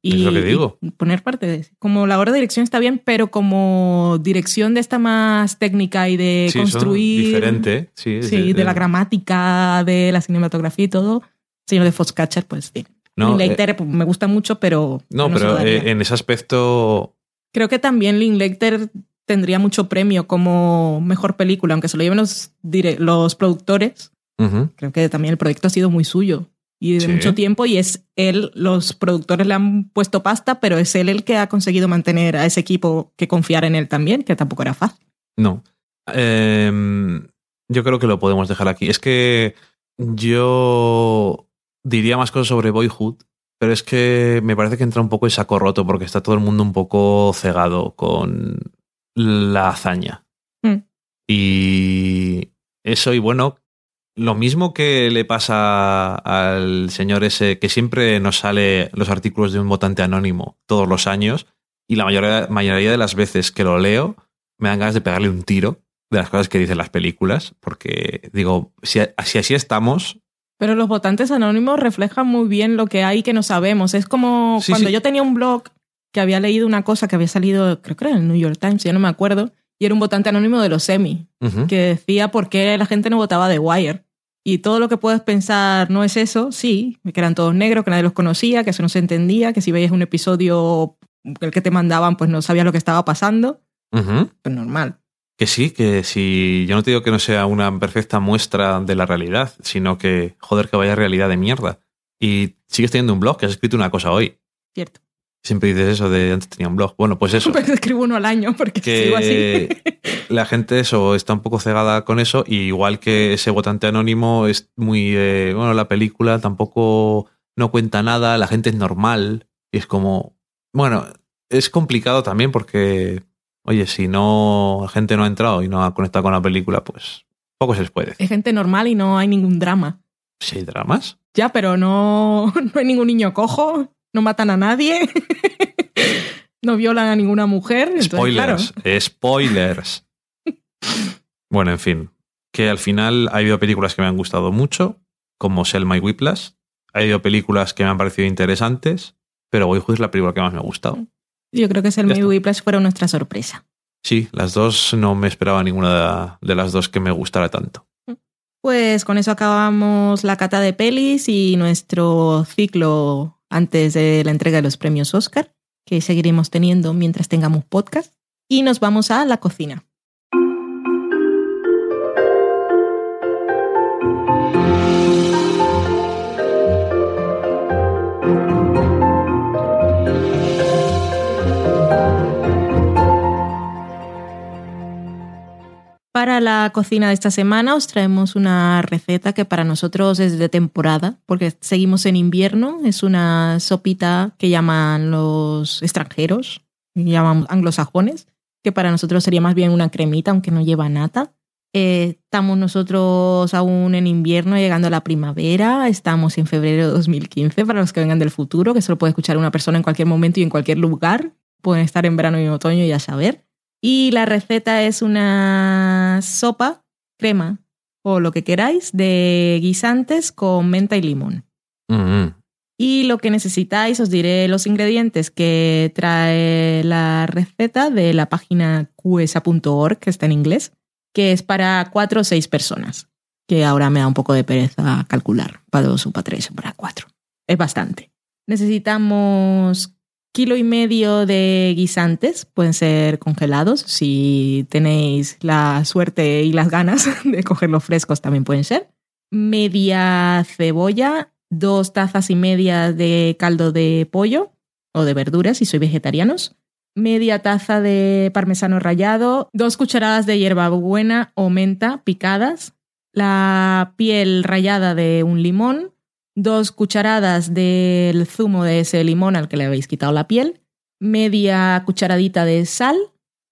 y, lo que digo. poner parte de eso. Como la hora de dirección está bien, pero como dirección de esta más técnica y de construir. Diferente, sí. Sí, de, la gramática, de la cinematografía y todo. Señor de Foxcatcher, pues sí. No, Linklater eh, me gusta mucho, pero. No, pero eh, en ese aspecto. Creo que también Linklater tendría mucho premio como mejor película, aunque se lo lleven los, los productores. Creo que también el proyecto ha sido muy suyo y de mucho tiempo y es él, los productores le han puesto pasta, pero es él el que ha conseguido mantener a ese equipo que confiar en él también, que tampoco era fácil. No. Em, yo creo que lo podemos dejar aquí. Es que yo diría más cosas sobre Boyhood, pero es que me parece que entra un poco en saco roto porque está todo el mundo un poco cegado con la hazaña. Mm. Y eso, y bueno, lo mismo que le pasa al señor ese que siempre nos sale los artículos de un votante anónimo todos los años y la mayoría, mayoría de las veces que lo leo me dan ganas de pegarle un tiro de las cosas que dicen las películas porque digo, si, así estamos... Pero los votantes anónimos reflejan muy bien lo que hay que no sabemos. Es como cuando yo tenía un blog que había leído una cosa que había salido, creo que era en el New York Times, ya no me acuerdo, y era un votante anónimo de los Emmy, que decía por qué la gente no votaba de Wire y todo lo que puedes pensar no es eso, sí, que eran todos negros, que nadie los conocía, que eso no se entendía, que si veías un episodio el que te mandaban, pues no sabías lo que estaba pasando. Pues normal. Que sí, que si yo no te digo que no sea una perfecta muestra de la realidad, sino que, joder, que vaya realidad de mierda. Y sigues teniendo un blog, que has escrito una cosa hoy. Cierto. Siempre dices eso de antes tenía un blog. Bueno, pues eso. <laughs> Pues escribo uno al año porque sigo así. <laughs> la gente eso está un poco cegada con eso y igual que ese votante anónimo es muy eh, bueno la película tampoco no cuenta nada la gente es normal y es como bueno es complicado también porque oye si no la gente no ha entrado y no ha conectado con la película pues poco se les puede es gente normal y no hay ningún drama sí hay dramas ya pero no <laughs> no hay ningún niño cojo no matan a nadie, <laughs> no violan a ninguna mujer. Spoilers, spoilers. <laughs> bueno, en fin, que al final ha habido películas que me han gustado mucho, como Selma y Whiplash. Ha habido películas que me han parecido interesantes, pero Boyhood es la película que más me ha gustado. Yo creo que Selma y Whiplash fueron nuestra sorpresa. Sí, las dos no me esperaba ninguna de las dos que me gustara tanto. Pues con eso acabamos la cata de pelis y nuestro ciclo antes de la entrega de los premios Oscar, que seguiremos teniendo mientras tengamos podcast. Y nos vamos a la cocina. Para la cocina de esta semana os traemos una receta que para nosotros es de temporada, porque seguimos en invierno. Es una sopita que llaman los extranjeros, llaman anglosajones, que para nosotros sería más bien una cremita, aunque no lleva nata. Eh, estamos nosotros aún en invierno, llegando a la primavera. Estamos en febrero de 2015 para los que vengan del futuro, que solo puede escuchar una persona en cualquier momento y en cualquier lugar. Pueden estar en verano y en otoño y a saber. Y la receta es una sopa, crema o lo que queráis de guisantes con menta y limón. Mm-hmm. Y lo que necesitáis, os diré los ingredientes que trae la receta de la página qesa.org, que está en inglés, que es para cuatro o seis personas, que ahora me da un poco de pereza calcular, para dos o para tres o para cuatro. Es bastante. Necesitamos kilo y medio de guisantes, pueden ser congelados, si tenéis la suerte y las ganas <laughs> de cogerlos frescos también pueden ser. Media cebolla, dos tazas y media de caldo de pollo o de verduras si sois vegetarianos, media taza de parmesano rallado, dos cucharadas de hierbabuena o menta picadas, la piel rallada de un limón, dos cucharadas del zumo de ese limón al que le habéis quitado la piel, media cucharadita de sal,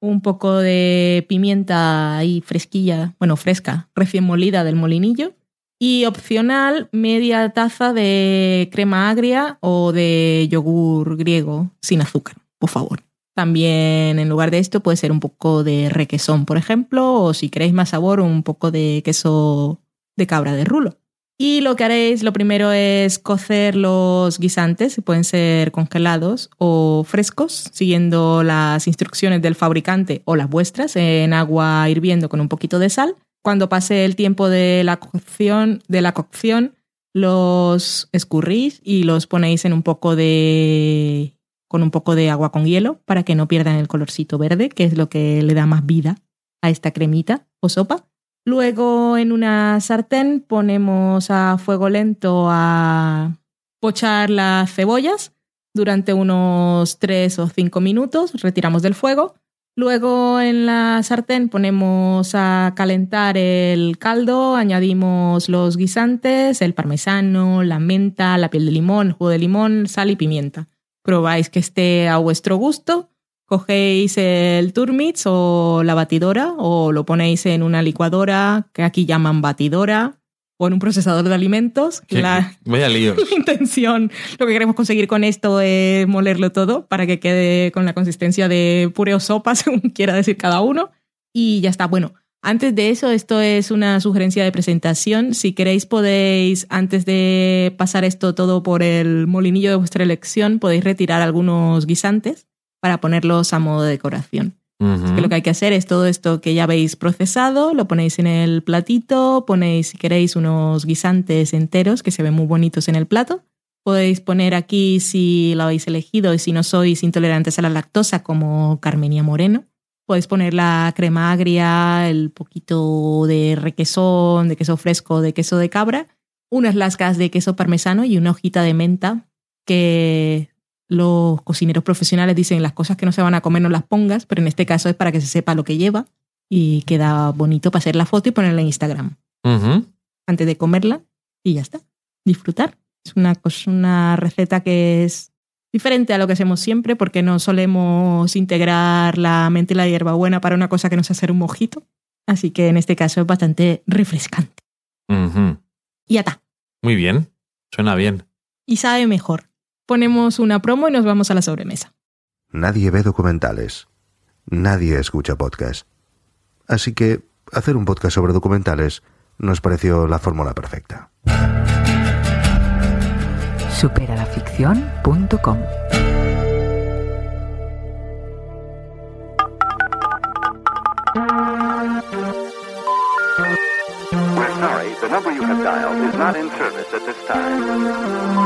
un poco de pimienta ahí fresquilla, bueno, fresca, recién molida del molinillo, y opcional media taza de crema agria o de yogur griego sin azúcar, por favor. También en lugar de esto puede ser un poco de requesón, por ejemplo, o si queréis más sabor, un poco de queso de cabra de rulo. Y lo que haréis, lo primero es cocer los guisantes, pueden ser congelados o frescos, siguiendo las instrucciones del fabricante o las vuestras, en agua hirviendo con un poquito de sal. Cuando pase el tiempo de la cocción, de la cocción los escurrís y los ponéis en un poco de con un poco de agua con hielo para que no pierdan el colorcito verde, que es lo que le da más vida a esta cremita o sopa. Luego en una sartén ponemos a fuego lento a pochar las cebollas durante unos 3 o 5 minutos, retiramos del fuego. Luego en la sartén ponemos a calentar el caldo, añadimos los guisantes, el parmesano, la menta, la piel de limón, jugo de limón, sal y pimienta. Probáis que esté a vuestro gusto Cogéis el turmix o la batidora o lo ponéis en una licuadora que aquí llaman batidora o en un procesador de alimentos. La, <laughs> Vaya líos. La <laughs> intención, lo que queremos conseguir con esto es molerlo todo para que quede con la consistencia de puré o sopa, <laughs> según quiera decir cada uno. Y ya está. Bueno, antes de eso, esto es una sugerencia de presentación. Si queréis, podéis, antes de pasar esto todo por el molinillo de vuestra elección, podéis retirar algunos guisantes para ponerlos a modo de decoración. que lo que hay que hacer es todo esto que ya habéis procesado, lo ponéis en el platito, ponéis, si queréis, unos guisantes enteros que se ven muy bonitos en el plato. Podéis poner aquí si lo habéis elegido y si no sois intolerantes a la lactosa como Carmenia Moreno. Podéis poner la crema agria, el poquito de requesón, de queso fresco, de queso de cabra, unas lascas de queso parmesano y una hojita de menta que los cocineros profesionales dicen las cosas que no se van a comer no las pongas, pero en este caso es para que se sepa lo que lleva y queda bonito para hacer la foto y ponerla en Instagram. Antes de comerla y ya está. Disfrutar. Es una, una receta que es diferente a lo que hacemos siempre porque no solemos integrar la mente y la hierbabuena para una cosa que nos hace un mojito. Así que en este caso es bastante refrescante. Y ya está. Muy bien. Suena bien. Y sabe mejor ponemos una promo y nos vamos a la sobremesa. Nadie ve documentales. Nadie escucha podcast. Así que hacer un podcast sobre documentales nos pareció la fórmula perfecta. Superalaficción.com We're sorry, the number you have dialed is not in service at this time.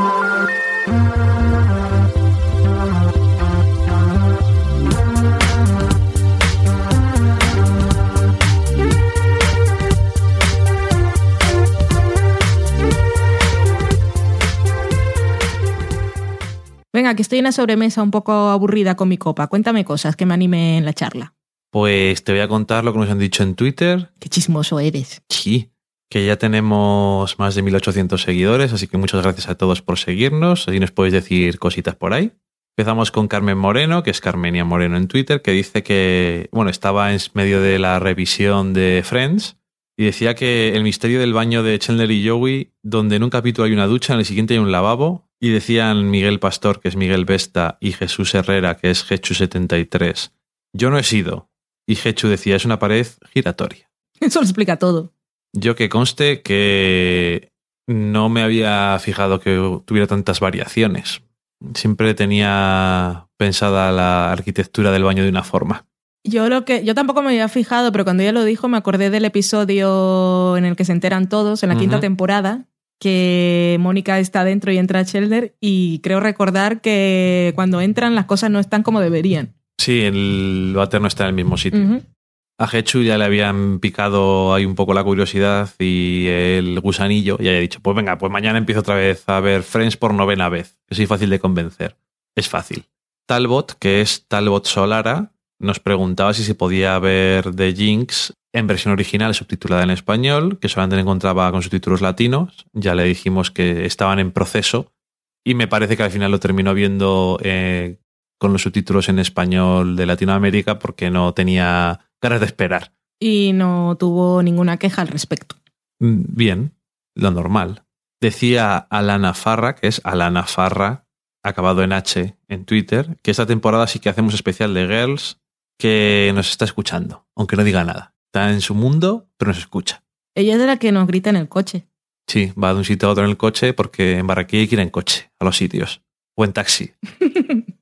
Venga, que estoy en la sobremesa un poco aburrida con mi copa. Cuéntame cosas que me anime en la charla. Pues te voy a contar lo que nos han dicho en Twitter. Qué chismoso eres. Sí, que ya tenemos más de 1800 seguidores, así que muchas gracias a todos por seguirnos. Así nos podéis decir cositas por ahí. Empezamos con Carmen Moreno, que es Carmenia Moreno en Twitter, que dice que, bueno, estaba en medio de la revisión de Friends y decía que el misterio del baño de Chandler y Joey, donde en un capítulo hay una ducha, en el siguiente hay un lavabo, y decían Miguel Pastor, que es Miguel Vesta, y Jesús Herrera, que es Gechu73. Yo no he sido. Y Gechu decía, es una pared giratoria. <laughs> Eso lo explica todo. Yo que conste que no me había fijado que tuviera tantas variaciones. Siempre tenía pensada la arquitectura del baño de una forma. Yo lo que yo tampoco me había fijado, pero cuando ella lo dijo me acordé del episodio en el que se enteran todos en la quinta temporada que Mónica está dentro y entra Chelder y creo recordar que cuando entran las cosas no están como deberían. Sí, el váter no está en el mismo sitio. A Hechu ya le habían picado ahí un poco la curiosidad y el gusanillo y había dicho, pues venga, pues mañana empiezo otra vez a ver Friends por novena vez. soy fácil de convencer. Es fácil. Talbot, que es Talbot Solara, nos preguntaba si se podía ver The Jinx en versión original subtitulada en español, que solamente encontraba con subtítulos latinos. Ya le dijimos que estaban en proceso y me parece que al final lo terminó viendo eh, con los subtítulos en español de Latinoamérica porque no tenía ganas de esperar. Y no tuvo ninguna queja al respecto. Mm, Bien, lo normal. Decía Alana Farra, que es Alana Farra, acabado en H en Twitter, que esta temporada sí que hacemos especial de Girls, que nos está escuchando, aunque no diga nada. Está en su mundo, pero nos escucha. Ella es de la que nos grita en el coche. Sí, va de un sitio a otro en el coche porque en Barranquilla hay que ir en coche a los sitios. O en taxi. <laughs>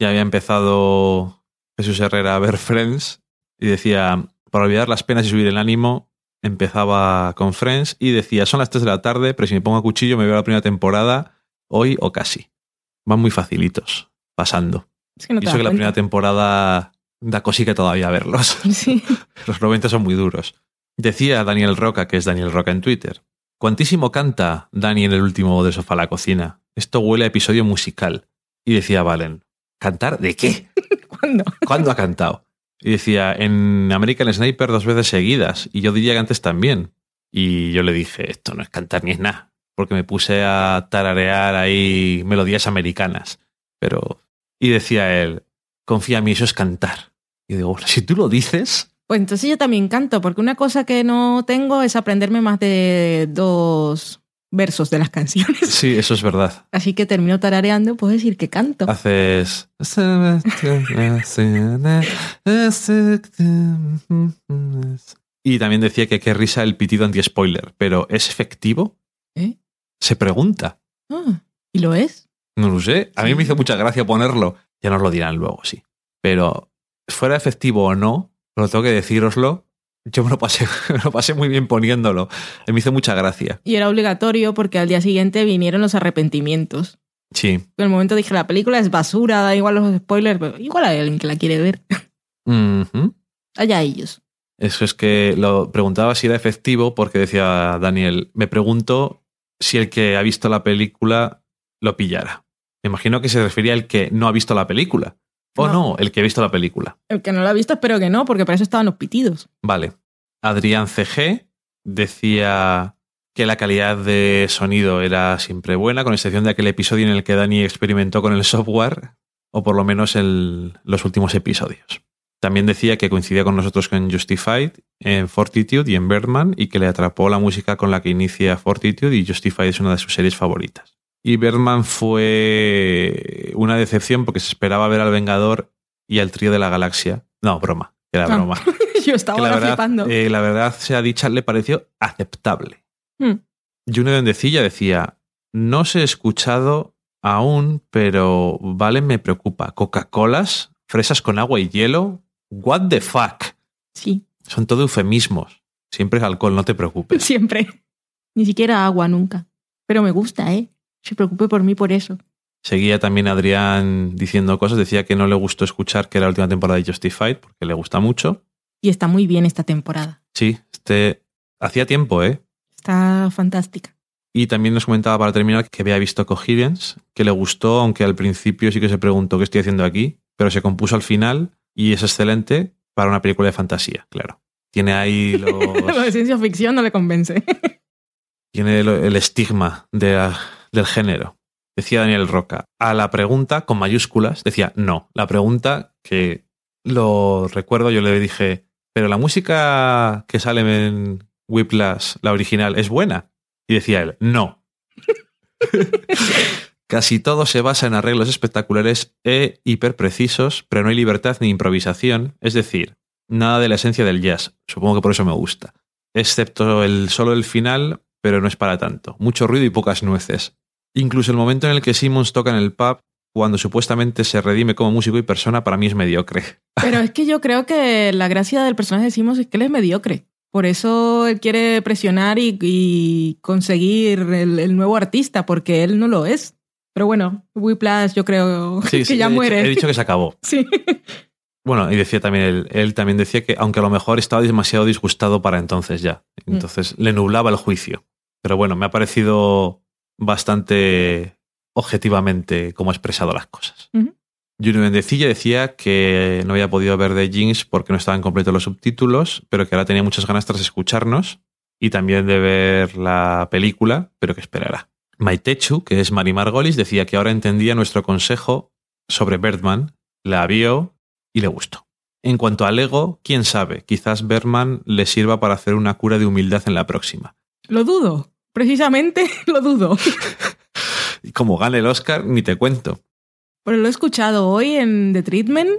ya había empezado Jesús Herrera a ver Friends y decía, para olvidar las penas y subir el ánimo, empezaba con Friends y decía, son las 3 de la tarde, pero si me pongo a cuchillo me veo la primera temporada hoy o casi. Van muy facilitos, pasando. Es que no y eso que la primera temporada da cosica todavía verlos. <laughs> Sí. Los 90 son muy duros. Decía Daniel Roca, que es Daniel Roca en Twitter. Cuantísimo canta Dani en el último de Sofá a la Cocina. Esto huele a episodio musical. Y decía Valen, ¿cantar de qué? <laughs> ¿Cuándo? ¿Cuándo ha cantado? Y decía, en American Sniper dos veces seguidas. Y yo diría que antes también. Y yo le dije, esto no es cantar ni es nada. Porque me puse a tararear ahí melodías americanas. Pero... Y decía él, confía en mí, eso es cantar. Y digo, bueno, si tú lo dices, Pues entonces yo también canto, porque una cosa que no tengo es aprenderme más de dos versos de las canciones. sí, eso es verdad. Así que termino tarareando, puedo decir que canto. Haces... Y también decía que qué risa el pitido anti-spoiler, pero ¿es efectivo? ¿Eh? Se pregunta. Ah, ¿Y lo es? No lo sé. A mí me hizo mucha gracia ponerlo. Ya nos lo dirán luego, sí. Pero fuera efectivo o no, pero tengo que decíroslo, yo me lo pasé, <laughs> me lo pasé muy bien poniéndolo. Me hizo mucha gracia. Y era obligatorio porque al día siguiente vinieron los arrepentimientos. Sí. En el momento dije, la película es basura, da igual los spoilers, pero igual hay alguien que la quiere ver. <laughs> Allá ellos. Eso es que lo preguntaba si era efectivo porque decía Daniel, me pregunto si el que ha visto la película lo pillara. Me imagino que se refería al que no ha visto la película. O No. no, el que ha visto la película. El que no lo ha visto, espero que no, porque para eso estaban los pitidos. Vale. Adrián CG decía que la calidad de sonido era siempre buena, con excepción de aquel episodio en el que Dani experimentó con el software, o por lo menos en los últimos episodios. También decía que coincidía con nosotros en Justified, en Fortitude y en Birdman, y que le atrapó la música con la que inicia Fortitude, y Justified es una de sus series favoritas. Y Birdman fue una decepción porque se esperaba ver al Vengador y al trío de la galaxia. No, broma, era Ah. broma. <laughs> Yo estaba Que la verdad, flipando. eh, la verdad, sea dicha, le pareció aceptable. Hmm. Juno de Endecilla decía, no se he escuchado aún, pero vale, me preocupa. Coca-Colas, fresas con agua y hielo, what the fuck. Sí, Son todo eufemismos. Siempre es alcohol, no te preocupes. <laughs> siempre. Ni siquiera agua nunca. Pero me gusta, ¿eh? Se preocupe por mí por eso. Seguía también Adrián diciendo cosas, decía que no le gustó escuchar que era la última temporada de Justified, porque le gusta mucho. Y está muy bien esta temporada. Sí, este hacía tiempo, ¿eh? Está fantástica. Y también nos comentaba para terminar que había visto Coherence, que le gustó, aunque al principio sí que se preguntó qué estoy haciendo aquí, pero se compuso al final y es excelente para una película de fantasía, claro. Tiene ahí <laughs> los... Lo de ciencia ficción no le convence. tiene el, el estigma de la- del género. Decía Daniel Roca. A la pregunta, con mayúsculas, decía no. La pregunta, que lo recuerdo, yo le dije, pero la música que sale en Whiplash, la original, ¿es buena? Y decía él, no. <laughs> Casi todo se basa en arreglos espectaculares e hiperprecisos, pero no hay libertad ni improvisación, es decir, nada de la esencia del jazz. Supongo que por eso me gusta. Excepto el solo el final, pero no es para tanto. Mucho ruido y pocas nueces. Incluso el momento en el que Simmons toca en el pub, cuando supuestamente se redime como músico y persona, para mí es mediocre. <laughs> Pero es que yo creo que la gracia del personaje de Simmons es que él es mediocre. Por eso él quiere presionar y, y conseguir el, el nuevo artista, porque él no lo es. Pero bueno, Whiplash yo creo <laughs> Sí, que sí, ya he dicho- muere. he dicho que se acabó. <laughs> Sí. Bueno, y decía también él, él también decía que aunque a lo mejor estaba demasiado disgustado para entonces ya. Mm. Entonces le nublaba el juicio. Pero bueno, me ha parecido bastante objetivamente cómo ha expresado las cosas. Ujú. Junior Mendecilla decía que no había podido ver The Jinx porque no estaban completos los subtítulos, pero que ahora tenía muchas ganas tras escucharnos y también de ver la película, pero que esperará. Maitechu, que es Mari Margolis, decía que ahora entendía nuestro consejo sobre Birdman, la vio y le gustó. En cuanto al ego, quién sabe, quizás Birdman le sirva para hacer una cura de humildad en la próxima. Lo dudo. Precisamente <laughs> lo dudo. Y como gane el Oscar, ni te cuento. Pero lo he escuchado hoy en The Treatment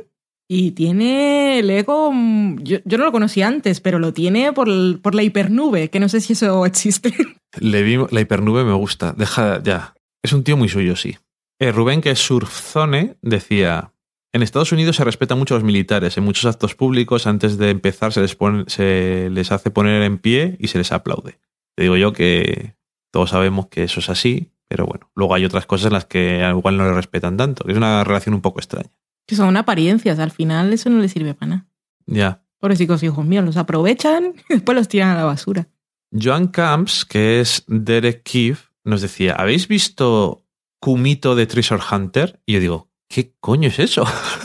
y tiene el ego. mm, Yo, yo no lo conocía antes, pero lo tiene por, el- por la hipernube, que no sé si eso existe. <laughs> Le vi, la hipernube me gusta. Deja ya. Es un tío muy suyo, sí. Eh, Rubén, que es surfzone, decía: En Estados Unidos se respeta mucho a los militares. En muchos actos públicos, antes de empezar, se les, pone- se les hace poner en pie y se les aplaude. Te digo yo que todos sabemos que eso es así, pero bueno, luego hay otras cosas en las que al igual no le respetan tanto. que Es una relación un poco extraña. Que son apariencias, al final eso no le sirve para nada. Ya. Pobrecicos hijos míos, los aprovechan <laughs> y después los tiran a la basura. Joan Camps, que es Derek Keefe, nos decía: ¿Habéis visto Kumito de Treasure Hunter? Y yo digo: ¿Qué coño es eso?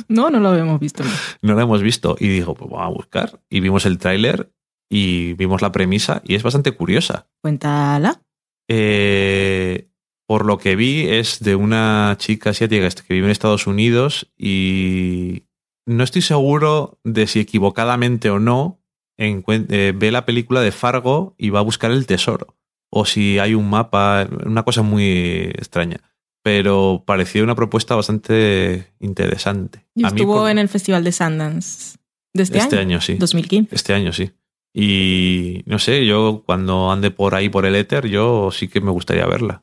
No, no lo habíamos visto. <laughs> no lo hemos visto. Y digo, pues vamos a buscar. Y vimos el tráiler y vimos la premisa y es bastante curiosa. Cuéntala. Eh, por lo que vi es de una chica asiática que vive en Estados Unidos y no estoy seguro de si equivocadamente o no eh, ve la película de Fargo y va a buscar el tesoro. O si hay un mapa, una cosa muy extraña. Pero parecía una propuesta bastante interesante. Y estuvo por- en el Festival de Sundance de este, este año, año, sí. 2015. Este año sí. Y no sé, yo cuando ande por ahí por el éter, yo sí que me gustaría verla.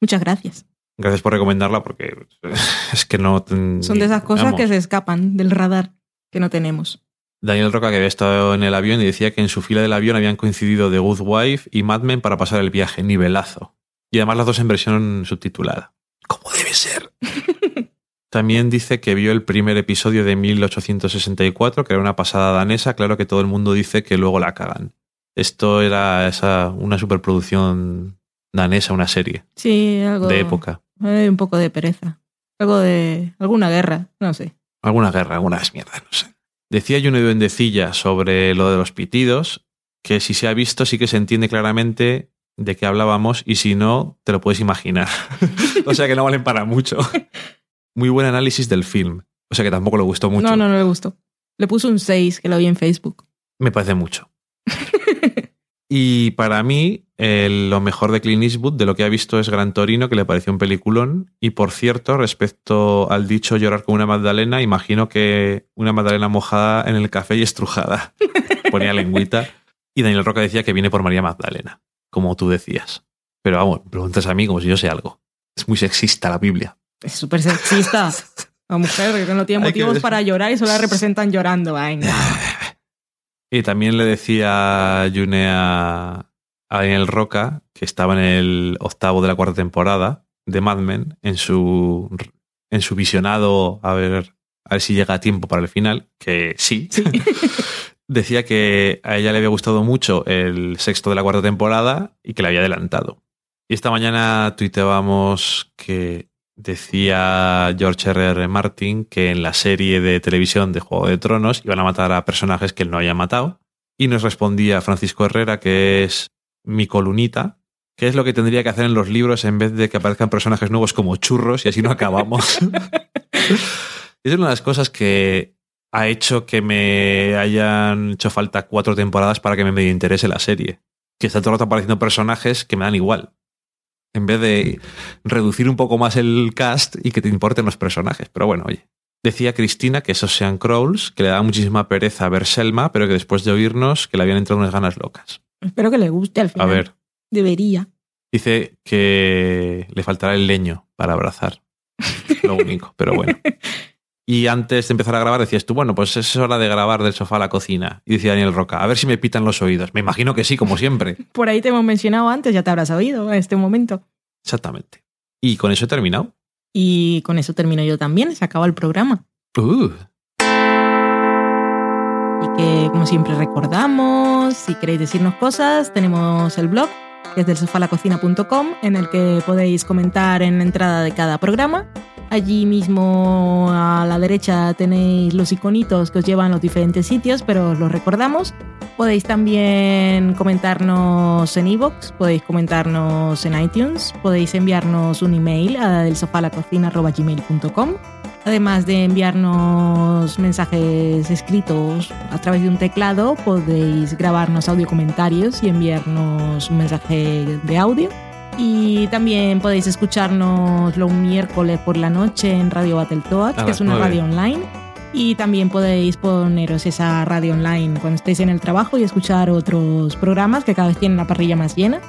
Muchas gracias. Gracias por recomendarla porque <laughs> es que no... Son de esas cosas vamos. que se escapan del radar que no tenemos. Daniel Roca que había estado en el avión y decía que en su fila del avión habían coincidido The Good Wife y Mad Men para pasar el viaje, nivelazo. Y además las dos en versión subtitulada. Como debe ser. <laughs> También dice que vio el primer episodio de 1864, que era una pasada danesa. Claro que todo el mundo dice que luego la cagan. Esto era esa, una superproducción danesa, una serie Sí, algo. de época. Hay un poco de pereza. Algo de. alguna guerra, no sé. Alguna guerra, algunas mierdas, no sé. Decía Juno Duendecilla sobre lo de los pitidos, que si se ha visto sí que se entiende claramente de qué hablábamos y si no, te lo puedes imaginar. <laughs> o sea que no valen para mucho. <laughs> Muy buen análisis del film. O sea que tampoco le gustó mucho. No, no, no le gustó. Le puso un 6 que lo vi en Facebook. Me parece mucho. <laughs> y para mí, lo mejor de Clint Eastwood de lo que ha visto es Gran Torino, que le pareció un peliculón. Y por cierto, respecto al dicho llorar con una magdalena, imagino que una magdalena mojada en el café y estrujada. <laughs> Ponía lengüita. Y Daniel Roca decía que viene por María Magdalena, como tú decías. Pero vamos, preguntas a mí como si yo sé algo. Es muy sexista la Biblia. Es súper sexista. <laughs> La mujer que no tiene Hay motivos para llorar y solo la representan llorando. Venga. Y también le decía June a, a Daniel Roca, que estaba en el octavo de la cuarta temporada de Mad Men, en su, en su visionado, a ver, a ver si llega a tiempo para el final, que sí. <laughs> decía que a ella le había gustado mucho el sexto de la cuarta temporada y que le había adelantado. Y esta mañana tuiteábamos que decía George R.R. R. Martin que en la serie de televisión de Juego de Tronos iban a matar a personajes que él no había matado. Y nos respondía Francisco Herrera, que es mi colunita, que es lo que tendría que hacer en los libros en vez de que aparezcan personajes nuevos como churros y así no acabamos. <laughs> es una de las cosas que ha hecho que me hayan hecho falta cuatro temporadas para que me medio interese la serie. Que está todo el rato apareciendo personajes que me dan igual. En vez de reducir un poco más el cast y que te importen los personajes. Pero bueno, oye. Decía Cristina que esos sean crawls, que le da muchísima pereza ver Selma, pero que después de oírnos que le habían entrado unas ganas locas. Espero que le guste al final. A ver. Debería. Dice que le faltará el leño para abrazar. <laughs> Lo único, pero bueno. Y antes de empezar a grabar decías tú, bueno, pues es hora de grabar del sofá a la cocina. Y decía Daniel Roca, a ver si me pitan los oídos. Me imagino que sí, como siempre. <laughs> Por ahí te hemos mencionado antes, ya te habrás oído en este momento. Exactamente. Y con eso he terminado. Y con eso termino yo también, se acaba el programa. Uh. Y que, como siempre, recordamos, si queréis decirnos cosas, tenemos el blog, que es del sofalacocina.com, en el que podéis comentar en la entrada de cada programa Allí mismo a la derecha tenéis los iconitos que os llevan a los diferentes sitios, pero os los recordamos. Podéis también comentarnos en iVoox, podéis comentarnos en iTunes, podéis enviarnos un email a delsofalacocina.gmail.com Además de enviarnos mensajes escritos a través de un teclado, podéis grabarnos audio comentarios y enviarnos un mensaje de audio. Y también podéis escucharnos los miércoles por la noche en Radio Battletoads, que es una radio online. Y también podéis poneros esa radio online cuando estéis en el trabajo y escuchar otros programas que cada vez tienen la parrilla más llena.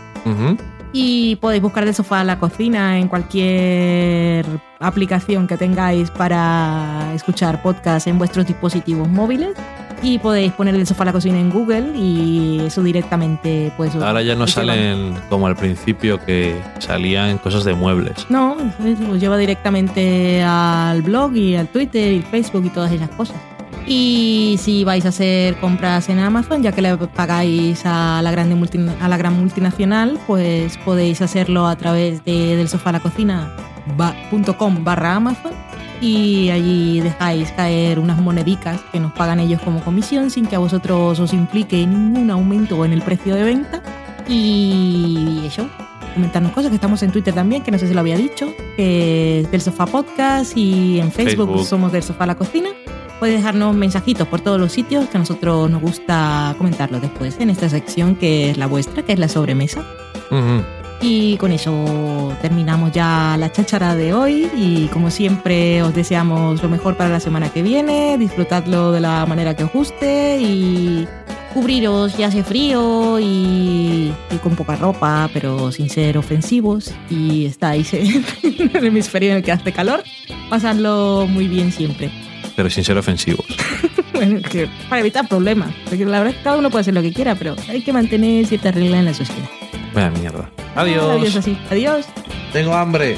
Y podéis buscar del sofá a la cocina en cualquier aplicación que tengáis para escuchar podcast en vuestros dispositivos móviles. Y podéis poner el sofá a la cocina en Google y eso directamente pues ahora ya no salen como al principio que salían cosas de muebles. No os lleva directamente al blog y al Twitter y Facebook y todas esas cosas y si vais a hacer compras en Amazon, ya que le pagáis a la, grande a la gran multinacional, pues podéis hacerlo a través de del sofá a la cocina.com barra Amazon y allí dejáis caer unas monedicas que nos pagan ellos como comisión sin que a vosotros os implique ningún aumento en el precio de venta. Y eso, comentarnos cosas, que estamos en Twitter también, que no sé si lo había dicho, que es del Sofá Podcast y en Facebook, somos del Sofá La Cocina. Podéis dejarnos mensajitos por todos los sitios que a nosotros nos gusta comentarlo después en esta sección que es la vuestra, que es la sobremesa. Y con eso terminamos ya la cháchara de hoy y como siempre os deseamos lo mejor para la semana que viene, disfrutadlo de la manera que os guste y cubriros ya hace frío y, con poca ropa, pero sin ser ofensivos y estáis en <laughs> el hemisferio en el que hace calor, pasadlo muy bien siempre. Pero sin ser ofensivos. <laughs> bueno, que para evitar problemas, porque la verdad es que cada uno puede hacer lo que quiera, pero hay que mantener cierta regla en la sociedad. Vaya mierda. Adiós. Adiós así. Adiós. Tengo hambre.